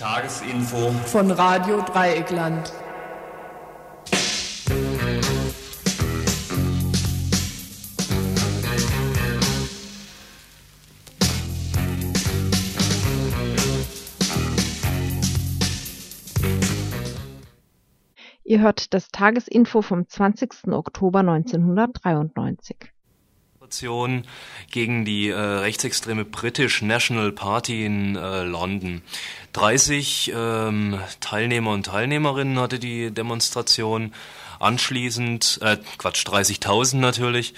Tagesinfo von Radio Dreieckland. Ihr hört das Tagesinfo vom 20. Oktober 1993. Gegen die äh, rechtsextreme British National Party in äh, London. 30 ähm, Teilnehmer und Teilnehmerinnen hatte die Demonstration. Anschließend, äh, Quatsch, 30.000 natürlich,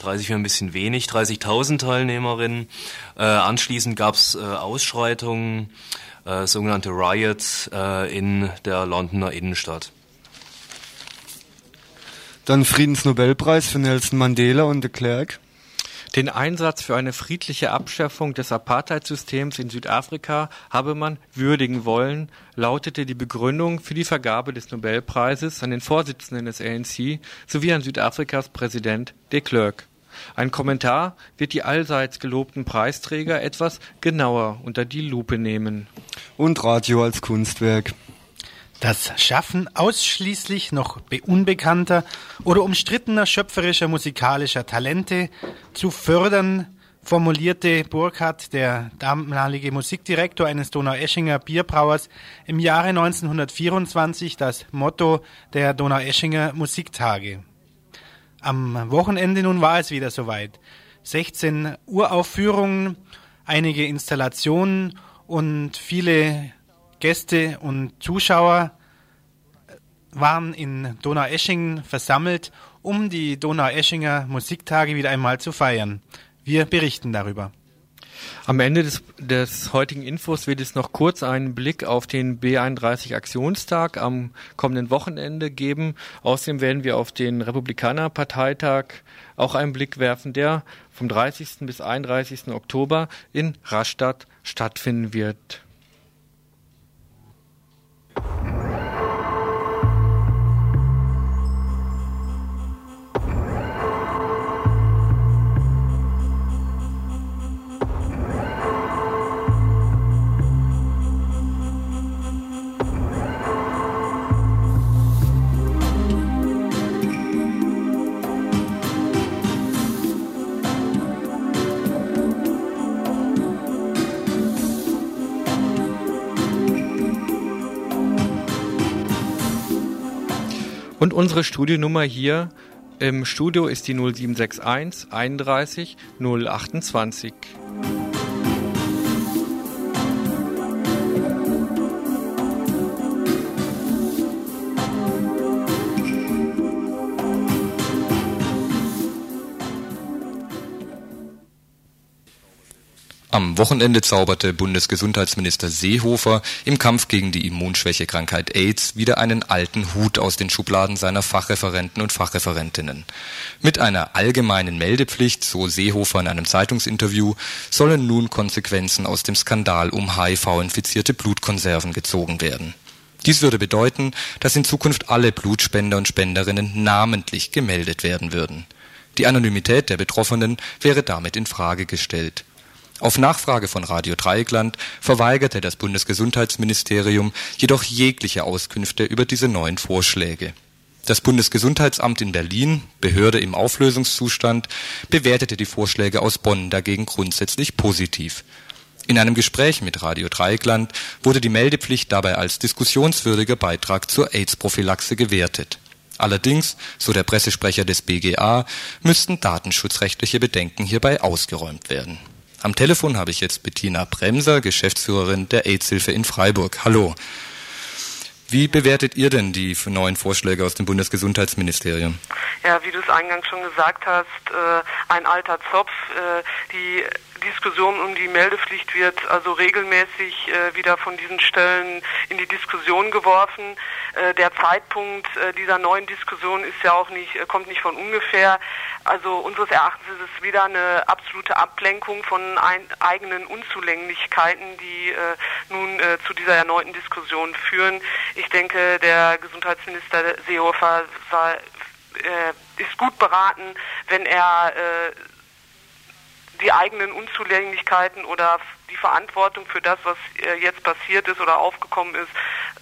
30 wäre ein bisschen wenig, 30.000 Teilnehmerinnen. Äh, anschließend gab es äh, Ausschreitungen, äh, sogenannte Riots äh, in der Londoner Innenstadt. Dann Friedensnobelpreis für Nelson Mandela und de Klerk. Den Einsatz für eine friedliche Abschaffung des Apartheidsystems in Südafrika habe man würdigen wollen, lautete die Begründung für die Vergabe des Nobelpreises an den Vorsitzenden des ANC sowie an Südafrikas Präsident de Klerk. Ein Kommentar wird die allseits gelobten Preisträger etwas genauer unter die Lupe nehmen. Und Radio als Kunstwerk. Das Schaffen ausschließlich noch unbekannter oder umstrittener schöpferischer musikalischer Talente zu fördern, formulierte Burkhardt, der damalige Musikdirektor eines Donaueschinger Bierbrauers, im Jahre 1924 das Motto der Donaueschinger Musiktage. Am Wochenende nun war es wieder soweit. 16 Uraufführungen, einige Installationen und viele Gäste und Zuschauer waren in Donaueschingen versammelt, um die Donaueschinger Musiktage wieder einmal zu feiern. Wir berichten darüber. Am Ende des, des heutigen Infos wird es noch kurz einen Blick auf den B31 Aktionstag am kommenden Wochenende geben. Außerdem werden wir auf den Republikanerparteitag auch einen Blick werfen, der vom 30. bis 31. Oktober in Rastatt stattfinden wird. Und unsere Studionummer hier im Studio ist die 0761 31 028. Am Wochenende zauberte Bundesgesundheitsminister Seehofer im Kampf gegen die Immunschwächekrankheit AIDS wieder einen alten Hut aus den Schubladen seiner Fachreferenten und Fachreferentinnen. Mit einer allgemeinen Meldepflicht, so Seehofer in einem Zeitungsinterview, sollen nun Konsequenzen aus dem Skandal um HIV-infizierte Blutkonserven gezogen werden. Dies würde bedeuten, dass in Zukunft alle Blutspender und Spenderinnen namentlich gemeldet werden würden. Die Anonymität der Betroffenen wäre damit in Frage gestellt. Auf Nachfrage von Radio Dreieckland verweigerte das Bundesgesundheitsministerium jedoch jegliche Auskünfte über diese neuen Vorschläge. Das Bundesgesundheitsamt in Berlin, Behörde im Auflösungszustand, bewertete die Vorschläge aus Bonn dagegen grundsätzlich positiv. In einem Gespräch mit Radio Dreieckland wurde die Meldepflicht dabei als diskussionswürdiger Beitrag zur AIDS-Prophylaxe gewertet. Allerdings, so der Pressesprecher des BGA, müssten datenschutzrechtliche Bedenken hierbei ausgeräumt werden am Telefon habe ich jetzt Bettina Bremser, Geschäftsführerin der AIDS-Hilfe in Freiburg. Hallo. Wie bewertet ihr denn die neuen Vorschläge aus dem Bundesgesundheitsministerium? Ja, wie du es eingangs schon gesagt hast, äh, ein alter Zopf. Äh, die Diskussion um die Meldepflicht wird also regelmäßig äh, wieder von diesen Stellen in die Diskussion geworfen. Äh, der Zeitpunkt äh, dieser neuen Diskussion ist ja auch nicht, äh, kommt nicht von ungefähr. Also unseres Erachtens ist es wieder eine absolute Ablenkung von ein, eigenen Unzulänglichkeiten, die äh, nun äh, zu dieser erneuten Diskussion führen. Ich denke, der Gesundheitsminister Seehofer sei, ist gut beraten, wenn er die eigenen Unzulänglichkeiten oder die Verantwortung für das, was äh, jetzt passiert ist oder aufgekommen ist,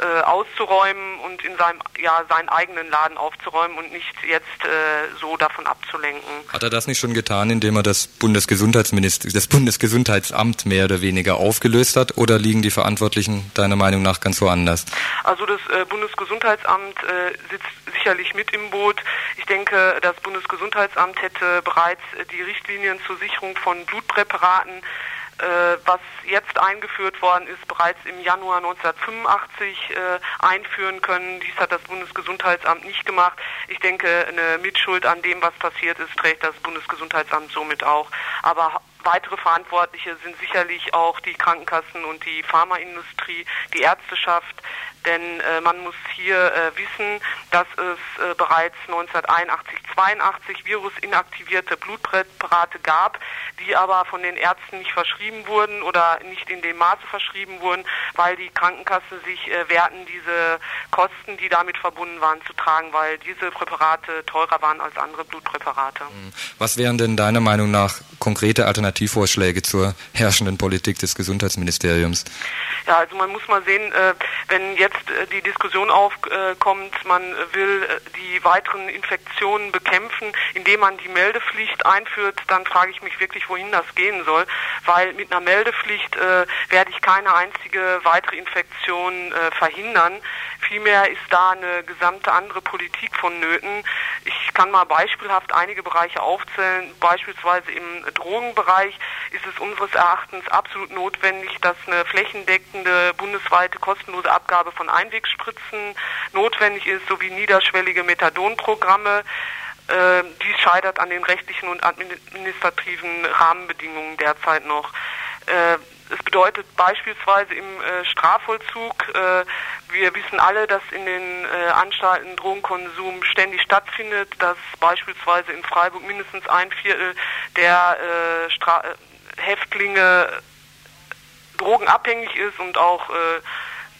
äh, auszuräumen und in seinem ja seinen eigenen Laden aufzuräumen und nicht jetzt äh, so davon abzulenken. Hat er das nicht schon getan, indem er das Bundesgesundheitsminister das Bundesgesundheitsamt mehr oder weniger aufgelöst hat oder liegen die Verantwortlichen deiner Meinung nach ganz woanders? Also das äh, Bundesgesundheitsamt äh, sitzt sicherlich mit im Boot. Ich denke, das Bundesgesundheitsamt hätte bereits die Richtlinien zur Sicherung von Blutpräparaten was jetzt eingeführt worden ist, bereits im Januar 1985 äh, einführen können. Dies hat das Bundesgesundheitsamt nicht gemacht. Ich denke, eine Mitschuld an dem, was passiert ist, trägt das Bundesgesundheitsamt somit auch. Aber weitere Verantwortliche sind sicherlich auch die Krankenkassen und die Pharmaindustrie, die Ärzteschaft, denn äh, man muss hier äh, wissen, dass es äh, bereits 1981, 82 virusinaktivierte Blutpräparate gab, die aber von den Ärzten nicht verschrieben wurden oder nicht in dem Maße verschrieben wurden, weil die Krankenkassen sich äh, wehrten, diese Kosten, die damit verbunden waren, zu tragen, weil diese Präparate teurer waren als andere Blutpräparate. Hm. Was wären denn deiner Meinung nach konkrete Alternativvorschläge zur herrschenden Politik des Gesundheitsministeriums? Ja, also man muss mal sehen, äh, wenn jetzt äh, die Diskussion aufkommt, man will äh, die weiteren Infektionen bekämpfen, indem man die Meldepflicht einführt, dann frage ich mich wirklich, wohin das gehen soll, weil mit einer Meldepflicht werde ich keine einzige weitere Infektion verhindern. Vielmehr ist da eine gesamte andere Politik vonnöten. Ich kann mal beispielhaft einige Bereiche aufzählen. Beispielsweise im Drogenbereich ist es unseres Erachtens absolut notwendig, dass eine flächendeckende bundesweite kostenlose Abgabe von Einwegspritzen notwendig ist, sowie niederschwellige Methadonprogramme. Äh, dies scheitert an den rechtlichen und administrativen Rahmenbedingungen derzeit noch. Äh, es bedeutet beispielsweise im äh, Strafvollzug, äh, wir wissen alle, dass in den äh, Anstalten Drogenkonsum ständig stattfindet, dass beispielsweise in Freiburg mindestens ein Viertel der äh, äh, Häftlinge drogenabhängig ist und auch äh,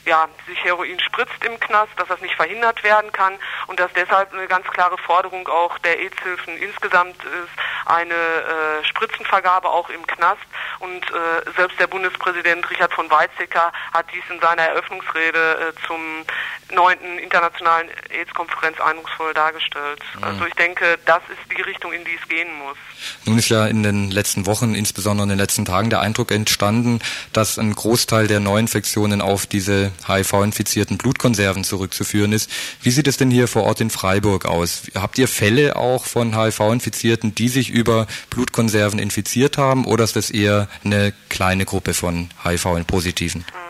ja, sich Heroin spritzt im Knast, dass das nicht verhindert werden kann und dass deshalb eine ganz klare Forderung auch der AIDS-Hilfen insgesamt ist, eine äh, Spritzenvergabe auch im Knast. Und äh, selbst der Bundespräsident Richard von Weizsäcker hat dies in seiner Eröffnungsrede äh, zum neunten internationalen AIDS-Konferenz eindrucksvoll dargestellt. Mhm. Also ich denke, das ist die Richtung, in die es gehen muss. Nun ist ja in den letzten Wochen, insbesondere in den letzten Tagen, der Eindruck entstanden, dass ein Großteil der Neuinfektionen auf diese HIV-infizierten Blutkonserven zurückzuführen ist. Wie sieht es denn hier vor Ort in Freiburg aus? Habt ihr Fälle auch von HIV-Infizierten, die sich über Blutkonserven infiziert haben, oder ist das eher eine kleine Gruppe von HIV-Positiven? Ja.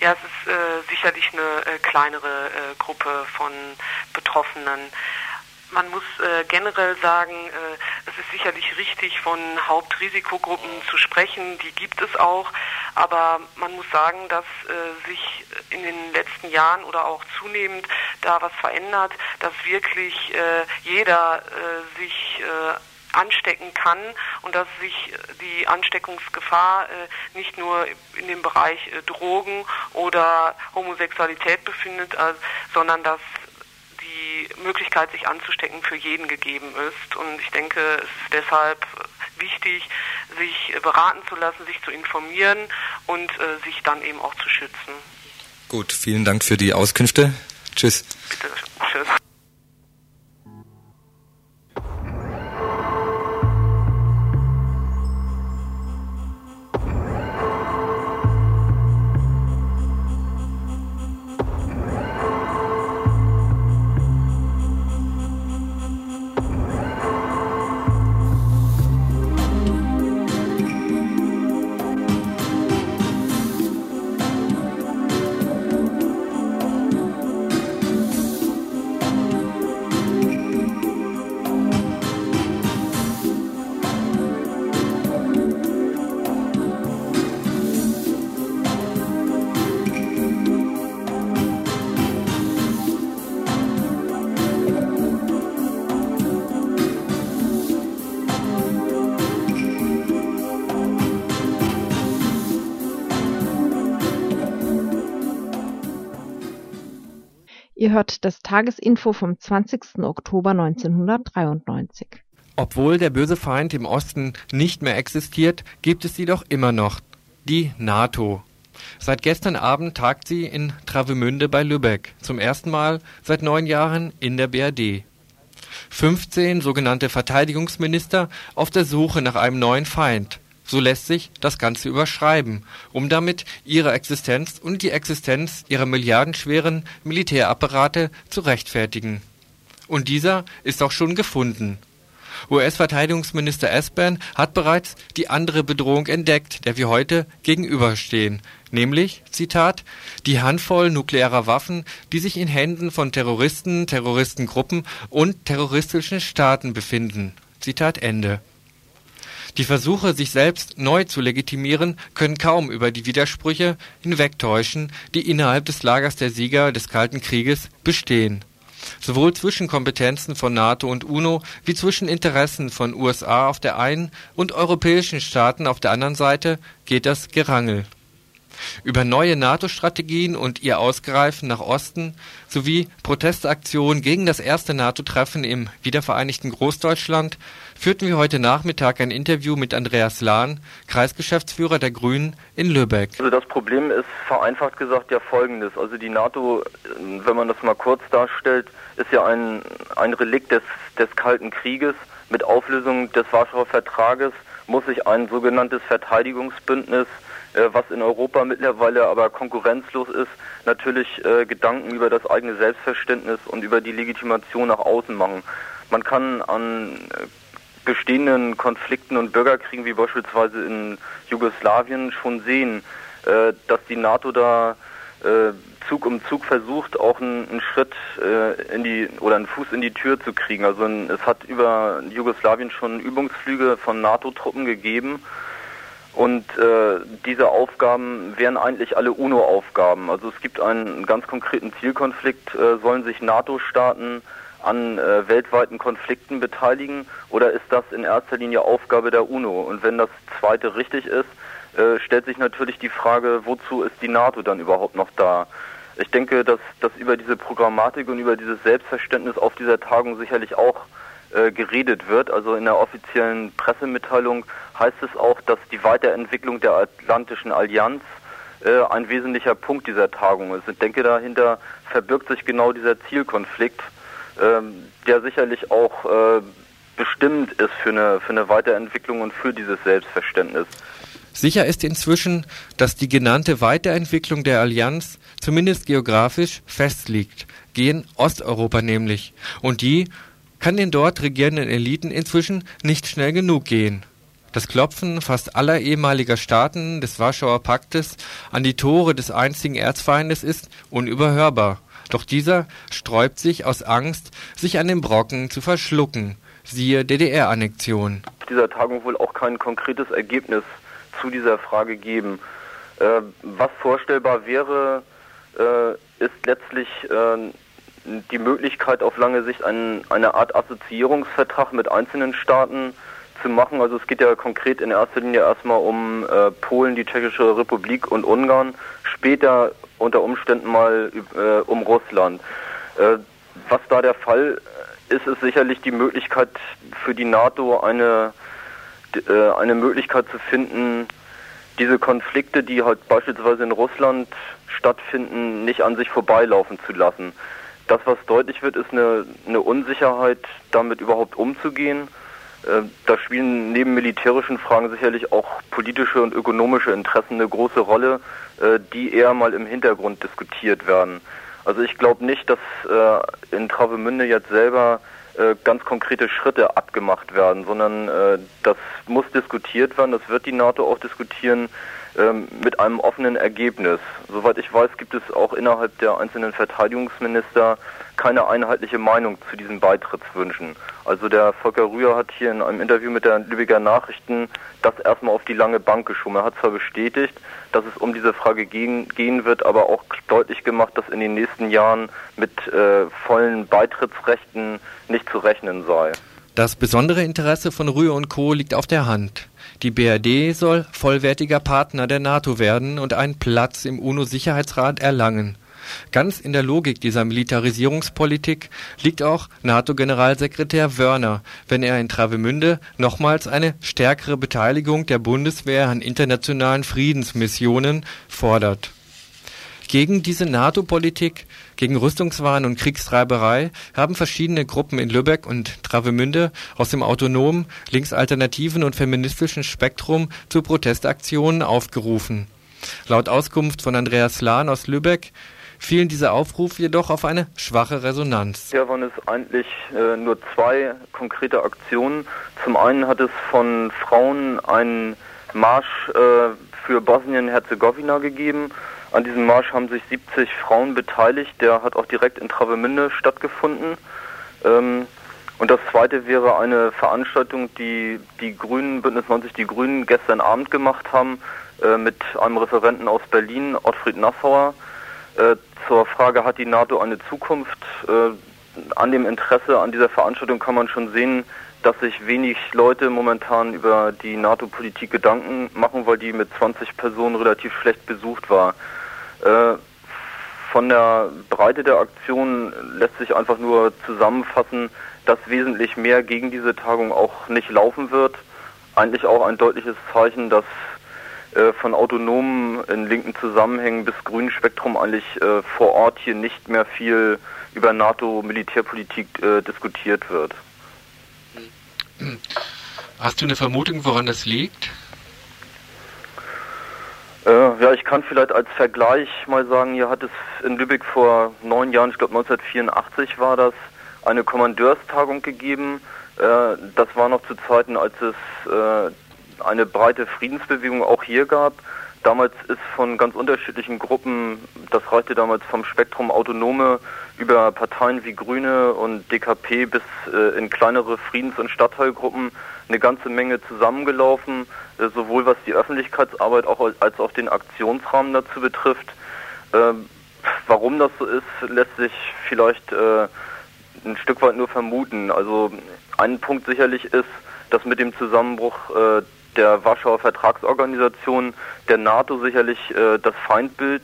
Ja, es ist äh, sicherlich eine äh, kleinere äh, Gruppe von Betroffenen. Man muss äh, generell sagen, äh, es ist sicherlich richtig, von Hauptrisikogruppen zu sprechen. Die gibt es auch. Aber man muss sagen, dass äh, sich in den letzten Jahren oder auch zunehmend da was verändert, dass wirklich jeder sich anstecken kann und dass sich die Ansteckungsgefahr äh, nicht nur in dem Bereich äh, Drogen oder Homosexualität befindet, äh, sondern dass die Möglichkeit, sich anzustecken, für jeden gegeben ist. Und ich denke, es ist deshalb wichtig, sich beraten zu lassen, sich zu informieren und äh, sich dann eben auch zu schützen. Gut, vielen Dank für die Auskünfte. Tschüss. Bitte, tschüss. Ihr hört das Tagesinfo vom 20. Oktober 1993. Obwohl der böse Feind im Osten nicht mehr existiert, gibt es sie doch immer noch, die NATO. Seit gestern Abend tagt sie in Travemünde bei Lübeck, zum ersten Mal seit neun Jahren in der BRD. 15 sogenannte Verteidigungsminister auf der Suche nach einem neuen Feind. So lässt sich das Ganze überschreiben, um damit ihre Existenz und die Existenz ihrer milliardenschweren Militärapparate zu rechtfertigen. Und dieser ist auch schon gefunden. US-Verteidigungsminister Espen hat bereits die andere Bedrohung entdeckt, der wir heute gegenüberstehen, nämlich, Zitat, die Handvoll nuklearer Waffen, die sich in Händen von Terroristen, Terroristengruppen und terroristischen Staaten befinden. Zitat Ende. Die Versuche, sich selbst neu zu legitimieren, können kaum über die Widersprüche hinwegtäuschen, die innerhalb des Lagers der Sieger des Kalten Krieges bestehen sowohl zwischen Kompetenzen von NATO und UNO wie zwischen Interessen von USA auf der einen und europäischen Staaten auf der anderen Seite geht das Gerangel. Über neue NATO-Strategien und ihr Ausgreifen nach Osten sowie Protestaktionen gegen das erste NATO-Treffen im wiedervereinigten Großdeutschland führten wir heute Nachmittag ein Interview mit Andreas Lahn, Kreisgeschäftsführer der Grünen in Lübeck. Also das Problem ist vereinfacht gesagt ja folgendes. Also die NATO, wenn man das mal kurz darstellt, ist ja ein, ein Relikt des, des Kalten Krieges. Mit Auflösung des Warschauer Vertrages muss sich ein sogenanntes Verteidigungsbündnis, äh, was in Europa mittlerweile aber konkurrenzlos ist, natürlich äh, Gedanken über das eigene Selbstverständnis und über die Legitimation nach außen machen. Man kann an äh, bestehenden Konflikten und Bürgerkriegen wie beispielsweise in Jugoslawien schon sehen, äh, dass die NATO da äh, Zug um Zug versucht, auch einen, einen Schritt äh, in die oder einen Fuß in die Tür zu kriegen. Also es hat über Jugoslawien schon Übungsflüge von NATO-Truppen gegeben. Und äh, diese Aufgaben wären eigentlich alle UNO-Aufgaben. Also es gibt einen ganz konkreten Zielkonflikt. Äh, sollen sich NATO-Staaten an äh, weltweiten Konflikten beteiligen oder ist das in erster Linie Aufgabe der UNO? Und wenn das zweite richtig ist, äh, stellt sich natürlich die Frage, wozu ist die NATO dann überhaupt noch da? Ich denke, dass, dass über diese Programmatik und über dieses Selbstverständnis auf dieser Tagung sicherlich auch äh, geredet wird. Also in der offiziellen Pressemitteilung heißt es auch, dass die Weiterentwicklung der Atlantischen Allianz äh, ein wesentlicher Punkt dieser Tagung ist. Ich denke, dahinter verbirgt sich genau dieser Zielkonflikt ähm, der sicherlich auch äh, bestimmend ist für eine, für eine Weiterentwicklung und für dieses Selbstverständnis. Sicher ist inzwischen, dass die genannte Weiterentwicklung der Allianz zumindest geografisch festliegt, gehen Osteuropa nämlich, und die kann den dort regierenden Eliten inzwischen nicht schnell genug gehen. Das Klopfen fast aller ehemaliger Staaten des Warschauer Paktes an die Tore des einzigen Erzfeindes ist unüberhörbar. Doch dieser sträubt sich aus Angst, sich an den Brocken zu verschlucken. Siehe DDR-Annexion. Dieser Tagung wohl auch kein konkretes Ergebnis zu dieser Frage geben. Äh, was vorstellbar wäre, äh, ist letztlich äh, die Möglichkeit auf lange Sicht ein, eine Art Assoziierungsvertrag mit einzelnen Staaten zu machen. Also es geht ja konkret in erster Linie erstmal um äh, Polen, die Tschechische Republik und Ungarn, später unter Umständen mal äh, um Russland. Äh, was da der Fall ist, ist sicherlich die Möglichkeit für die NATO eine, äh, eine Möglichkeit zu finden, diese Konflikte, die halt beispielsweise in Russland stattfinden, nicht an sich vorbeilaufen zu lassen. Das, was deutlich wird, ist eine, eine Unsicherheit, damit überhaupt umzugehen. Äh, da spielen neben militärischen Fragen sicherlich auch politische und ökonomische Interessen eine große Rolle, äh, die eher mal im Hintergrund diskutiert werden. Also ich glaube nicht, dass äh, in Travemünde jetzt selber ganz konkrete Schritte abgemacht werden, sondern das muss diskutiert werden, das wird die NATO auch diskutieren ähm, mit einem offenen Ergebnis. Soweit ich weiß, gibt es auch innerhalb der einzelnen Verteidigungsminister keine einheitliche Meinung zu diesen Beitrittswünschen. Also der Volker Rühr hat hier in einem Interview mit der Lübecker Nachrichten das erstmal auf die lange Bank geschoben. Er hat zwar bestätigt, dass es um diese Frage gehen, gehen wird, aber auch deutlich gemacht, dass in den nächsten Jahren mit äh, vollen Beitrittsrechten nicht zu rechnen sei. Das besondere Interesse von Rühr und Co. liegt auf der Hand. Die BRD soll vollwertiger Partner der NATO werden und einen Platz im UNO-Sicherheitsrat erlangen. Ganz in der Logik dieser Militarisierungspolitik liegt auch NATO-Generalsekretär Wörner, wenn er in Travemünde nochmals eine stärkere Beteiligung der Bundeswehr an internationalen Friedensmissionen fordert. Gegen diese NATO-Politik, gegen Rüstungswahn und Kriegstreiberei haben verschiedene Gruppen in Lübeck und Travemünde aus dem autonomen, linksalternativen und feministischen Spektrum zu Protestaktionen aufgerufen. Laut Auskunft von Andreas Lahn aus Lübeck fielen diese Aufrufe jedoch auf eine schwache Resonanz. Ja, waren es eigentlich äh, nur zwei konkrete Aktionen. Zum einen hat es von Frauen einen Marsch äh, für Bosnien-Herzegowina gegeben an diesem Marsch haben sich 70 Frauen beteiligt. Der hat auch direkt in Travemünde stattgefunden. Ähm, und das zweite wäre eine Veranstaltung, die die Grünen, Bündnis 90 Die Grünen gestern Abend gemacht haben äh, mit einem Referenten aus Berlin, Ottfried Nassauer, äh, zur Frage, hat die NATO eine Zukunft? Äh, an dem Interesse an dieser Veranstaltung kann man schon sehen, dass sich wenig Leute momentan über die NATO-Politik Gedanken machen, weil die mit 20 Personen relativ schlecht besucht war. Äh, von der Breite der Aktion lässt sich einfach nur zusammenfassen, dass wesentlich mehr gegen diese Tagung auch nicht laufen wird. Eigentlich auch ein deutliches Zeichen, dass äh, von autonomen in linken Zusammenhängen bis grünen Spektrum eigentlich äh, vor Ort hier nicht mehr viel über NATO-Militärpolitik äh, diskutiert wird. Hast du eine Vermutung, woran das liegt? Äh, ja, ich kann vielleicht als Vergleich mal sagen, hier hat es in Lübeck vor neun Jahren, ich glaube 1984 war das, eine Kommandeurstagung gegeben. Äh, das war noch zu Zeiten, als es eine breite Friedensbewegung auch hier gab. Damals ist von ganz unterschiedlichen Gruppen, das reichte damals vom Spektrum Autonome über Parteien wie Grüne und DKP bis äh, in kleinere Friedens- und Stadtteilgruppen eine ganze Menge zusammengelaufen, äh, sowohl was die Öffentlichkeitsarbeit auch als auch den Aktionsrahmen dazu betrifft. Ähm, warum das so ist, lässt sich vielleicht äh, ein Stück weit nur vermuten. Also ein Punkt sicherlich ist, dass mit dem Zusammenbruch äh, der Warschauer Vertragsorganisation der NATO sicherlich äh, das Feindbild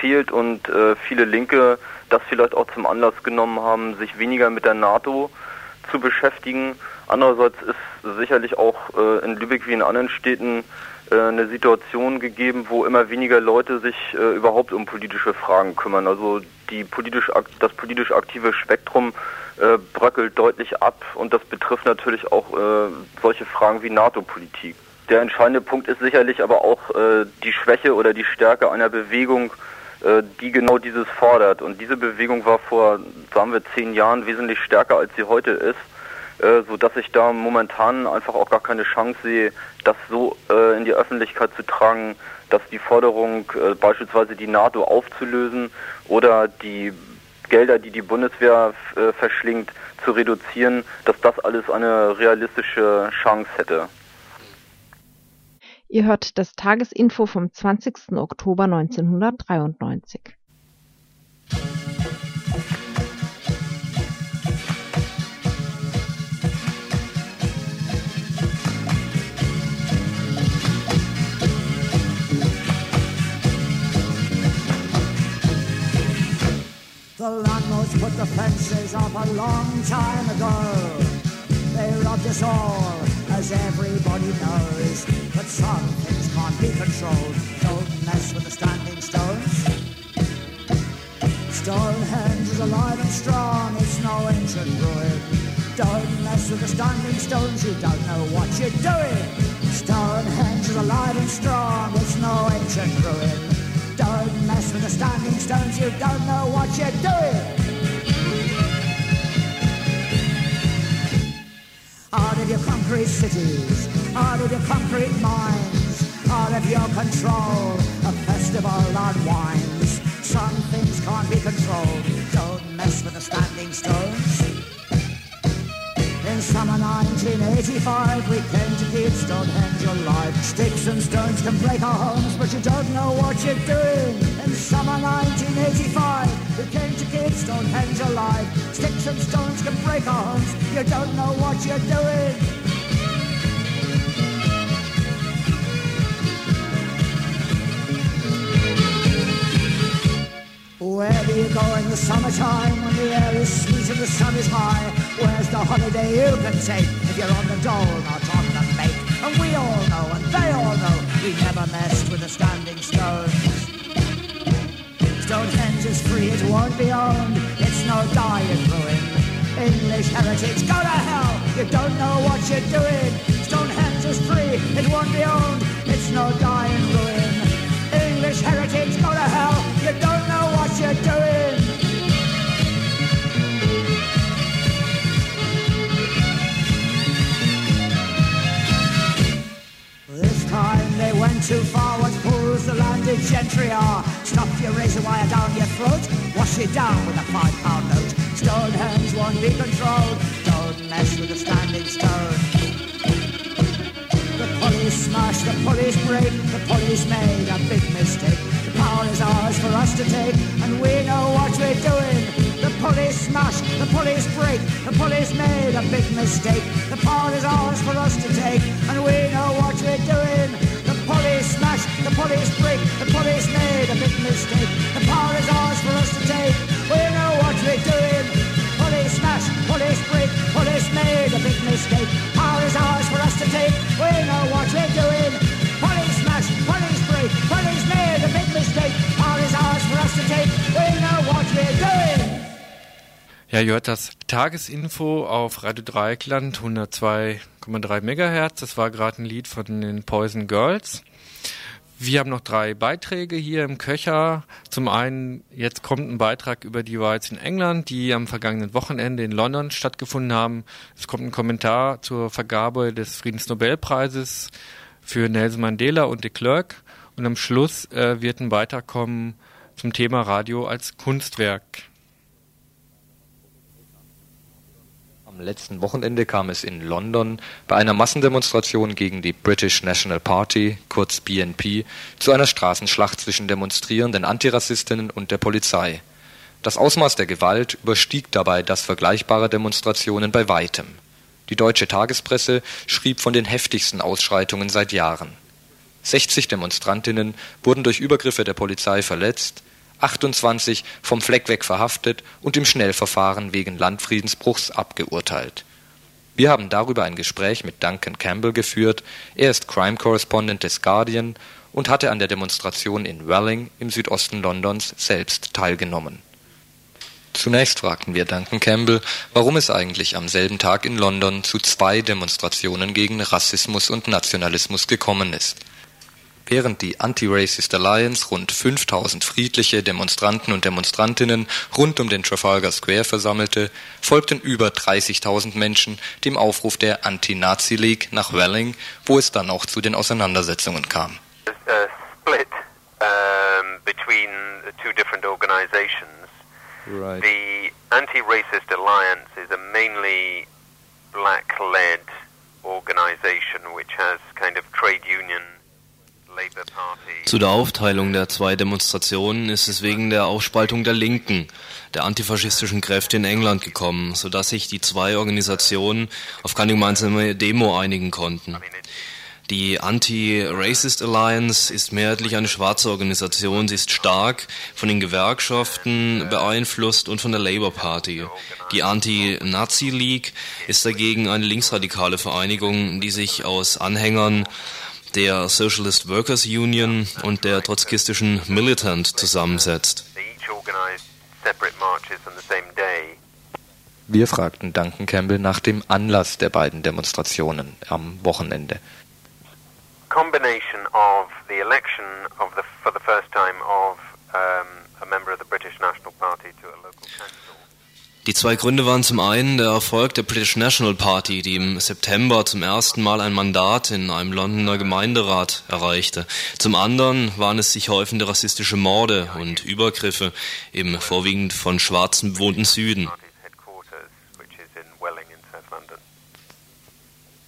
fehlt und äh, viele Linke das vielleicht auch zum Anlass genommen haben, sich weniger mit der NATO zu beschäftigen. Andererseits ist sicherlich auch äh, in Lübeck wie in anderen Städten äh, eine Situation gegeben, wo immer weniger Leute sich äh, überhaupt um politische Fragen kümmern. Also die politisch, das politisch aktive Spektrum äh, bröckelt deutlich ab und das betrifft natürlich auch äh, solche Fragen wie NATO-Politik. Der entscheidende Punkt ist sicherlich aber auch äh, die Schwäche oder die Stärke einer Bewegung, äh, die genau dieses fordert. Und diese Bewegung war vor, sagen wir, zehn Jahren wesentlich stärker, als sie heute ist, äh, so dass ich da momentan einfach auch gar keine Chance sehe, das so äh, in die Öffentlichkeit zu tragen, dass die Forderung, äh, beispielsweise die NATO aufzulösen oder die Gelder, die die Bundeswehr äh, verschlingt, zu reduzieren, dass das alles eine realistische Chance hätte. Ihr hört das Tagesinfo vom 20. Oktober 1993. The landlords put the fences up a long time ago. They robbed us all, as everybody knows. But some things can't be controlled. Don't mess with the standing stones. Stonehenge is alive and strong, it's no ancient ruin. Don't mess with the standing stones, you don't know what you're doing. Stonehenge is alive and strong, it's no ancient ruin. Mess with the standing stones, you don't know what you're doing. out of your concrete cities, out of your concrete minds, out of your control, a festival unwinds. Some things can't be controlled, don't mess with the standing stones. In summer 1985, we came to keep Stonehenge alive. Sticks and stones can break our homes, but you don't know what you're doing. Summer 1985, we came to keep Stonehenge alive. Sticks and stones can break our homes, you don't know what you're doing. Where do you go in the summertime when the air is sweet and the sun is high? Where's the holiday you can take if you're on the dole, not on the make? And we all know, and they all know, we never messed with the standing stones. Stonehenge is free, it won't be owned. It's no dying ruin. English heritage, go to hell! You don't know what you're doing. Stonehenge is free, it won't be owned. It's no dying ruin. English heritage, go to hell! You don't know what you're doing. This time they went too far. What fools the landed gentry are. Stop your razor wire down your throat. Wash it down with a five pound note. Stone hands won't be controlled. Don't mess with a standing stone. The police smash, the police break, the police made a big mistake. The power is ours for us to take, and we know what we're doing. The police smash, the police break, the police made a big mistake. The power is ours for us to take, and we know what we're doing. Police smash, the police break, the police made a big mistake. The power is ours for us to take, we know what we're doing. Police smash, police break, police made a big mistake. Power is ours for us to take, we know what we're doing. Police smash, police break, police made a big mistake. Power is ours for us to take, we know what we're doing. Ja, ihr hört das Tagesinfo auf Radio Dreieckland 102,3 Megahertz. Das war gerade ein Lied von den Poison Girls. Wir haben noch drei Beiträge hier im Köcher. Zum einen, jetzt kommt ein Beitrag über die Riots in England, die am vergangenen Wochenende in London stattgefunden haben. Es kommt ein Kommentar zur Vergabe des Friedensnobelpreises für Nelson Mandela und de Klerk. Und am Schluss äh, wird ein Beitrag kommen zum Thema Radio als Kunstwerk. Am letzten Wochenende kam es in London bei einer Massendemonstration gegen die British National Party, kurz BNP, zu einer Straßenschlacht zwischen demonstrierenden Antirassistinnen und der Polizei. Das Ausmaß der Gewalt überstieg dabei das vergleichbarer Demonstrationen bei weitem. Die deutsche Tagespresse schrieb von den heftigsten Ausschreitungen seit Jahren. 60 Demonstrantinnen wurden durch Übergriffe der Polizei verletzt, 28 vom Fleck weg verhaftet und im Schnellverfahren wegen Landfriedensbruchs abgeurteilt. Wir haben darüber ein Gespräch mit Duncan Campbell geführt. Er ist Crime Correspondent des Guardian und hatte an der Demonstration in Welling im Südosten Londons selbst teilgenommen. Zunächst fragten wir Duncan Campbell, warum es eigentlich am selben Tag in London zu zwei Demonstrationen gegen Rassismus und Nationalismus gekommen ist. Während die Anti-Racist Alliance rund 5000 friedliche Demonstranten und Demonstrantinnen rund um den Trafalgar Square versammelte, folgten über 30.000 Menschen dem Aufruf der Anti-Nazi League nach Welling, wo es dann auch zu den Auseinandersetzungen kam. Right. The Anti-Racist Alliance is a mainly black-led organization which has kind of trade union. Zu der Aufteilung der zwei Demonstrationen ist es wegen der Aufspaltung der Linken, der antifaschistischen Kräfte in England gekommen, sodass sich die zwei Organisationen auf keine gemeinsame Demo einigen konnten. Die Anti-Racist Alliance ist mehrheitlich eine schwarze Organisation. Sie ist stark von den Gewerkschaften beeinflusst und von der Labour Party. Die Anti-Nazi League ist dagegen eine linksradikale Vereinigung, die sich aus Anhängern der Socialist Workers Union und der trotzkistischen Militant zusammensetzt. They each organized separate marches on the same day. Wir fragten Duncan Campbell nach dem Anlass der beiden Demonstrationen am Wochenende. Combination of the election of the for the first time of um, a member of the British National Party to a local council. Die zwei Gründe waren zum einen der Erfolg der British National Party, die im September zum ersten Mal ein Mandat in einem Londoner Gemeinderat erreichte. Zum anderen waren es sich häufende rassistische Morde und Übergriffe im vorwiegend von Schwarzen bewohnten Süden.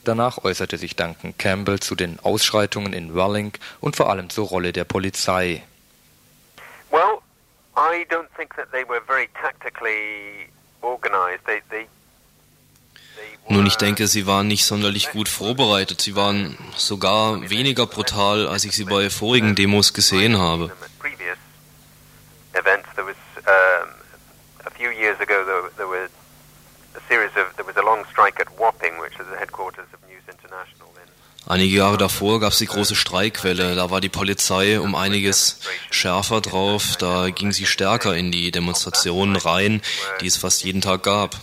Danach äußerte sich Duncan Campbell zu den Ausschreitungen in Welling und vor allem zur Rolle der Polizei. Well, I don't think that they were very tactically Nun, ich denke, sie waren nicht sonderlich gut vorbereitet. Sie waren sogar weniger brutal, als ich sie bei vorigen Demos gesehen habe. Was was. Einige Jahre davor gab es die große Streikwelle. Da war die Polizei um einiges schärfer drauf. Da ging sie stärker in die Demonstrationen rein, die es fast jeden Tag gab.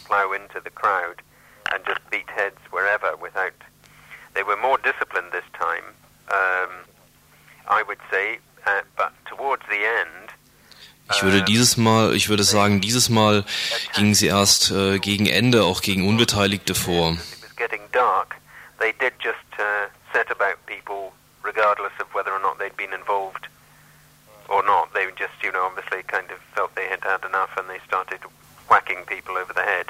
Ich würde dieses Mal, ich würde sagen, dieses Mal gingen sie erst äh, gegen Ende auch gegen Unbeteiligte vor. They did just uh, set about people regardless of whether or not they'd been involved or not. They just, you know, obviously kind of felt they had had enough and they started whacking people over the head.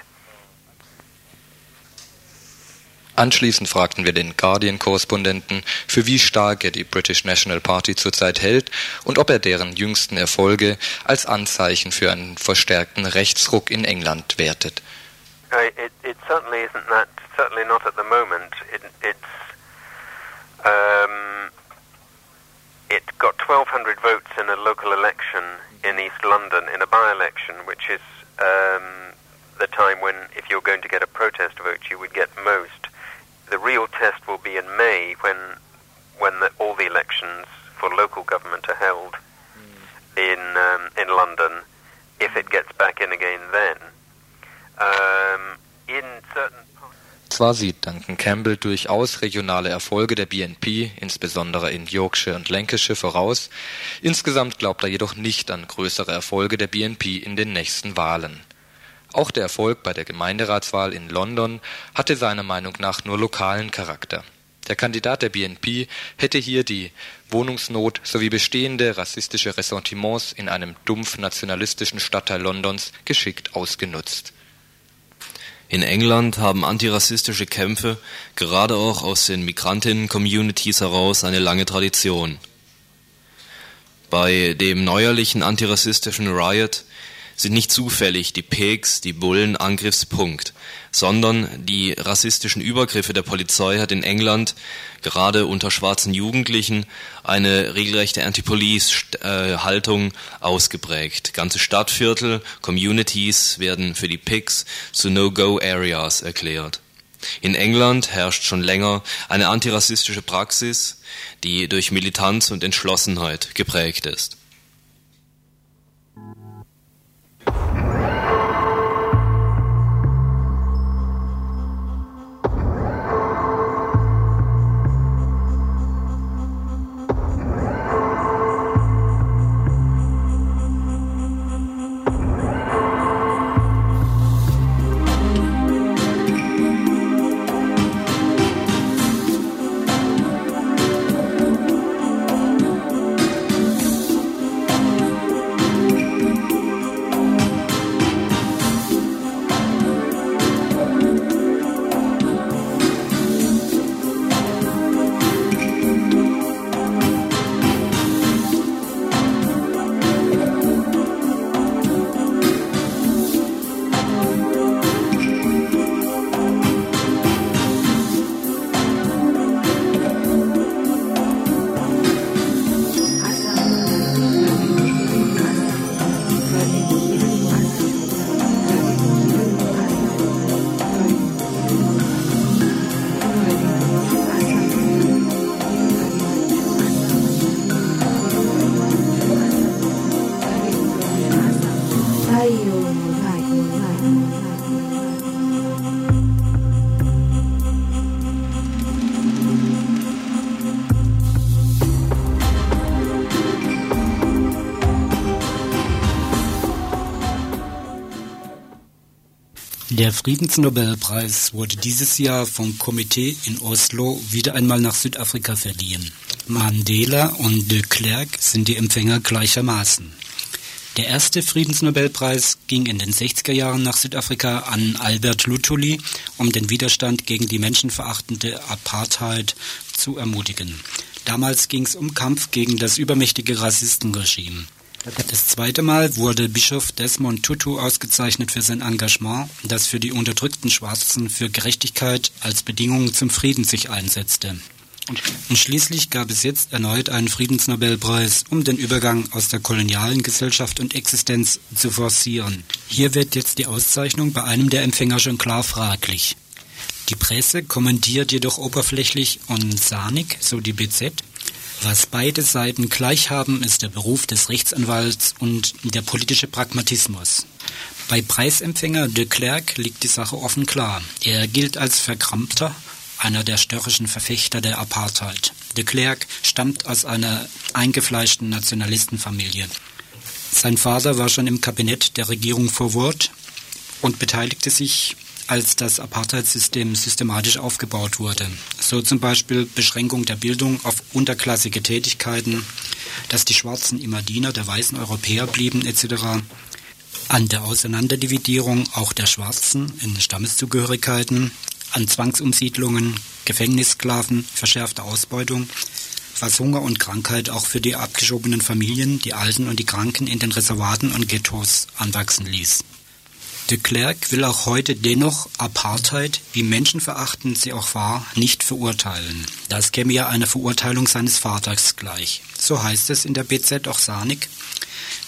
Anschließend fragten wir den Guardian-Korrespondenten, für wie stark er die British National Party zurzeit hält und ob er deren jüngsten Erfolge als Anzeichen für einen verstärkten Rechtsruck in England wertet. It, it certainly isn't that, certainly not at the moment. It, it's, um, it got 1,200 votes in a local election in East London, in a by-election, which is um, the time when, if you're going to get a protest vote, you would get most. The real test will be in May when when the, all the elections for local government are held mm. in um, in London. If it gets back in again then. Zwar sieht Duncan Campbell durchaus regionale Erfolge der BNP, insbesondere in Yorkshire und Lancashire, voraus, insgesamt glaubt er jedoch nicht an größere Erfolge der BNP in den nächsten Wahlen. Auch der Erfolg bei der Gemeinderatswahl in London hatte seiner Meinung nach nur lokalen Charakter. Der Kandidat der BNP hätte hier die Wohnungsnot sowie bestehende rassistische Ressentiments in einem dumpf nationalistischen Stadtteil Londons geschickt ausgenutzt. In England haben antirassistische Kämpfe gerade auch aus den Migrantinnen-Communities heraus eine lange Tradition. Bei dem neuerlichen antirassistischen Riot sind nicht zufällig die Pigs, die Bullen Angriffspunkt, sondern die rassistischen Übergriffe der Polizei hat in England gerade unter schwarzen Jugendlichen eine regelrechte Anti-Police-Haltung ausgeprägt. Ganze Stadtviertel, Communities werden für die Pigs zu No-Go-Areas erklärt. In England herrscht schon länger eine antirassistische Praxis, die durch Militanz und Entschlossenheit geprägt ist. Yeah. Der Friedensnobelpreis wurde dieses Jahr vom Komitee in Oslo wieder einmal nach Südafrika verliehen. Mandela und de Klerk sind die Empfänger gleichermaßen. Der erste Friedensnobelpreis ging in den 60er Jahren nach Südafrika an Albert Luthuli, um den Widerstand gegen die menschenverachtende Apartheid zu ermutigen. Damals ging es um Kampf gegen das übermächtige Rassistenregime. Das zweite Mal wurde Bischof Desmond Tutu ausgezeichnet für sein Engagement, das für die unterdrückten Schwarzen für Gerechtigkeit als Bedingung zum Frieden sich einsetzte. Und schließlich gab es jetzt erneut einen Friedensnobelpreis, um den Übergang aus der kolonialen Gesellschaft und Existenz zu forcieren. Hier wird jetzt die Auszeichnung bei einem der Empfänger schon klar fraglich. Die Presse kommentiert jedoch oberflächlich und sahnig, so die BZ, was beide Seiten gleich haben, ist der Beruf des Rechtsanwalts und der politische Pragmatismus. Bei Preisempfänger de Klerk liegt die Sache offen klar. Er gilt als Verkrampter, einer der störrischen Verfechter der Apartheid. De Klerk stammt aus einer eingefleischten Nationalistenfamilie. Sein Vater war schon im Kabinett der Regierung vor Wort und beteiligte sich als das Apartheid-System systematisch aufgebaut wurde. So zum Beispiel Beschränkung der Bildung auf unterklassige Tätigkeiten, dass die Schwarzen immer Diener der weißen Europäer blieben etc. An der Auseinanderdividierung auch der Schwarzen in Stammeszugehörigkeiten, an Zwangsumsiedlungen, Gefängnissklaven, verschärfte Ausbeutung, was Hunger und Krankheit auch für die abgeschobenen Familien, die Alten und die Kranken in den Reservaten und Ghettos anwachsen ließ. De Klerk will auch heute dennoch Apartheid, wie menschenverachtend sie auch war, nicht verurteilen. Das käme ja einer Verurteilung seines Vaters gleich. So heißt es in der BZ auch Sanik.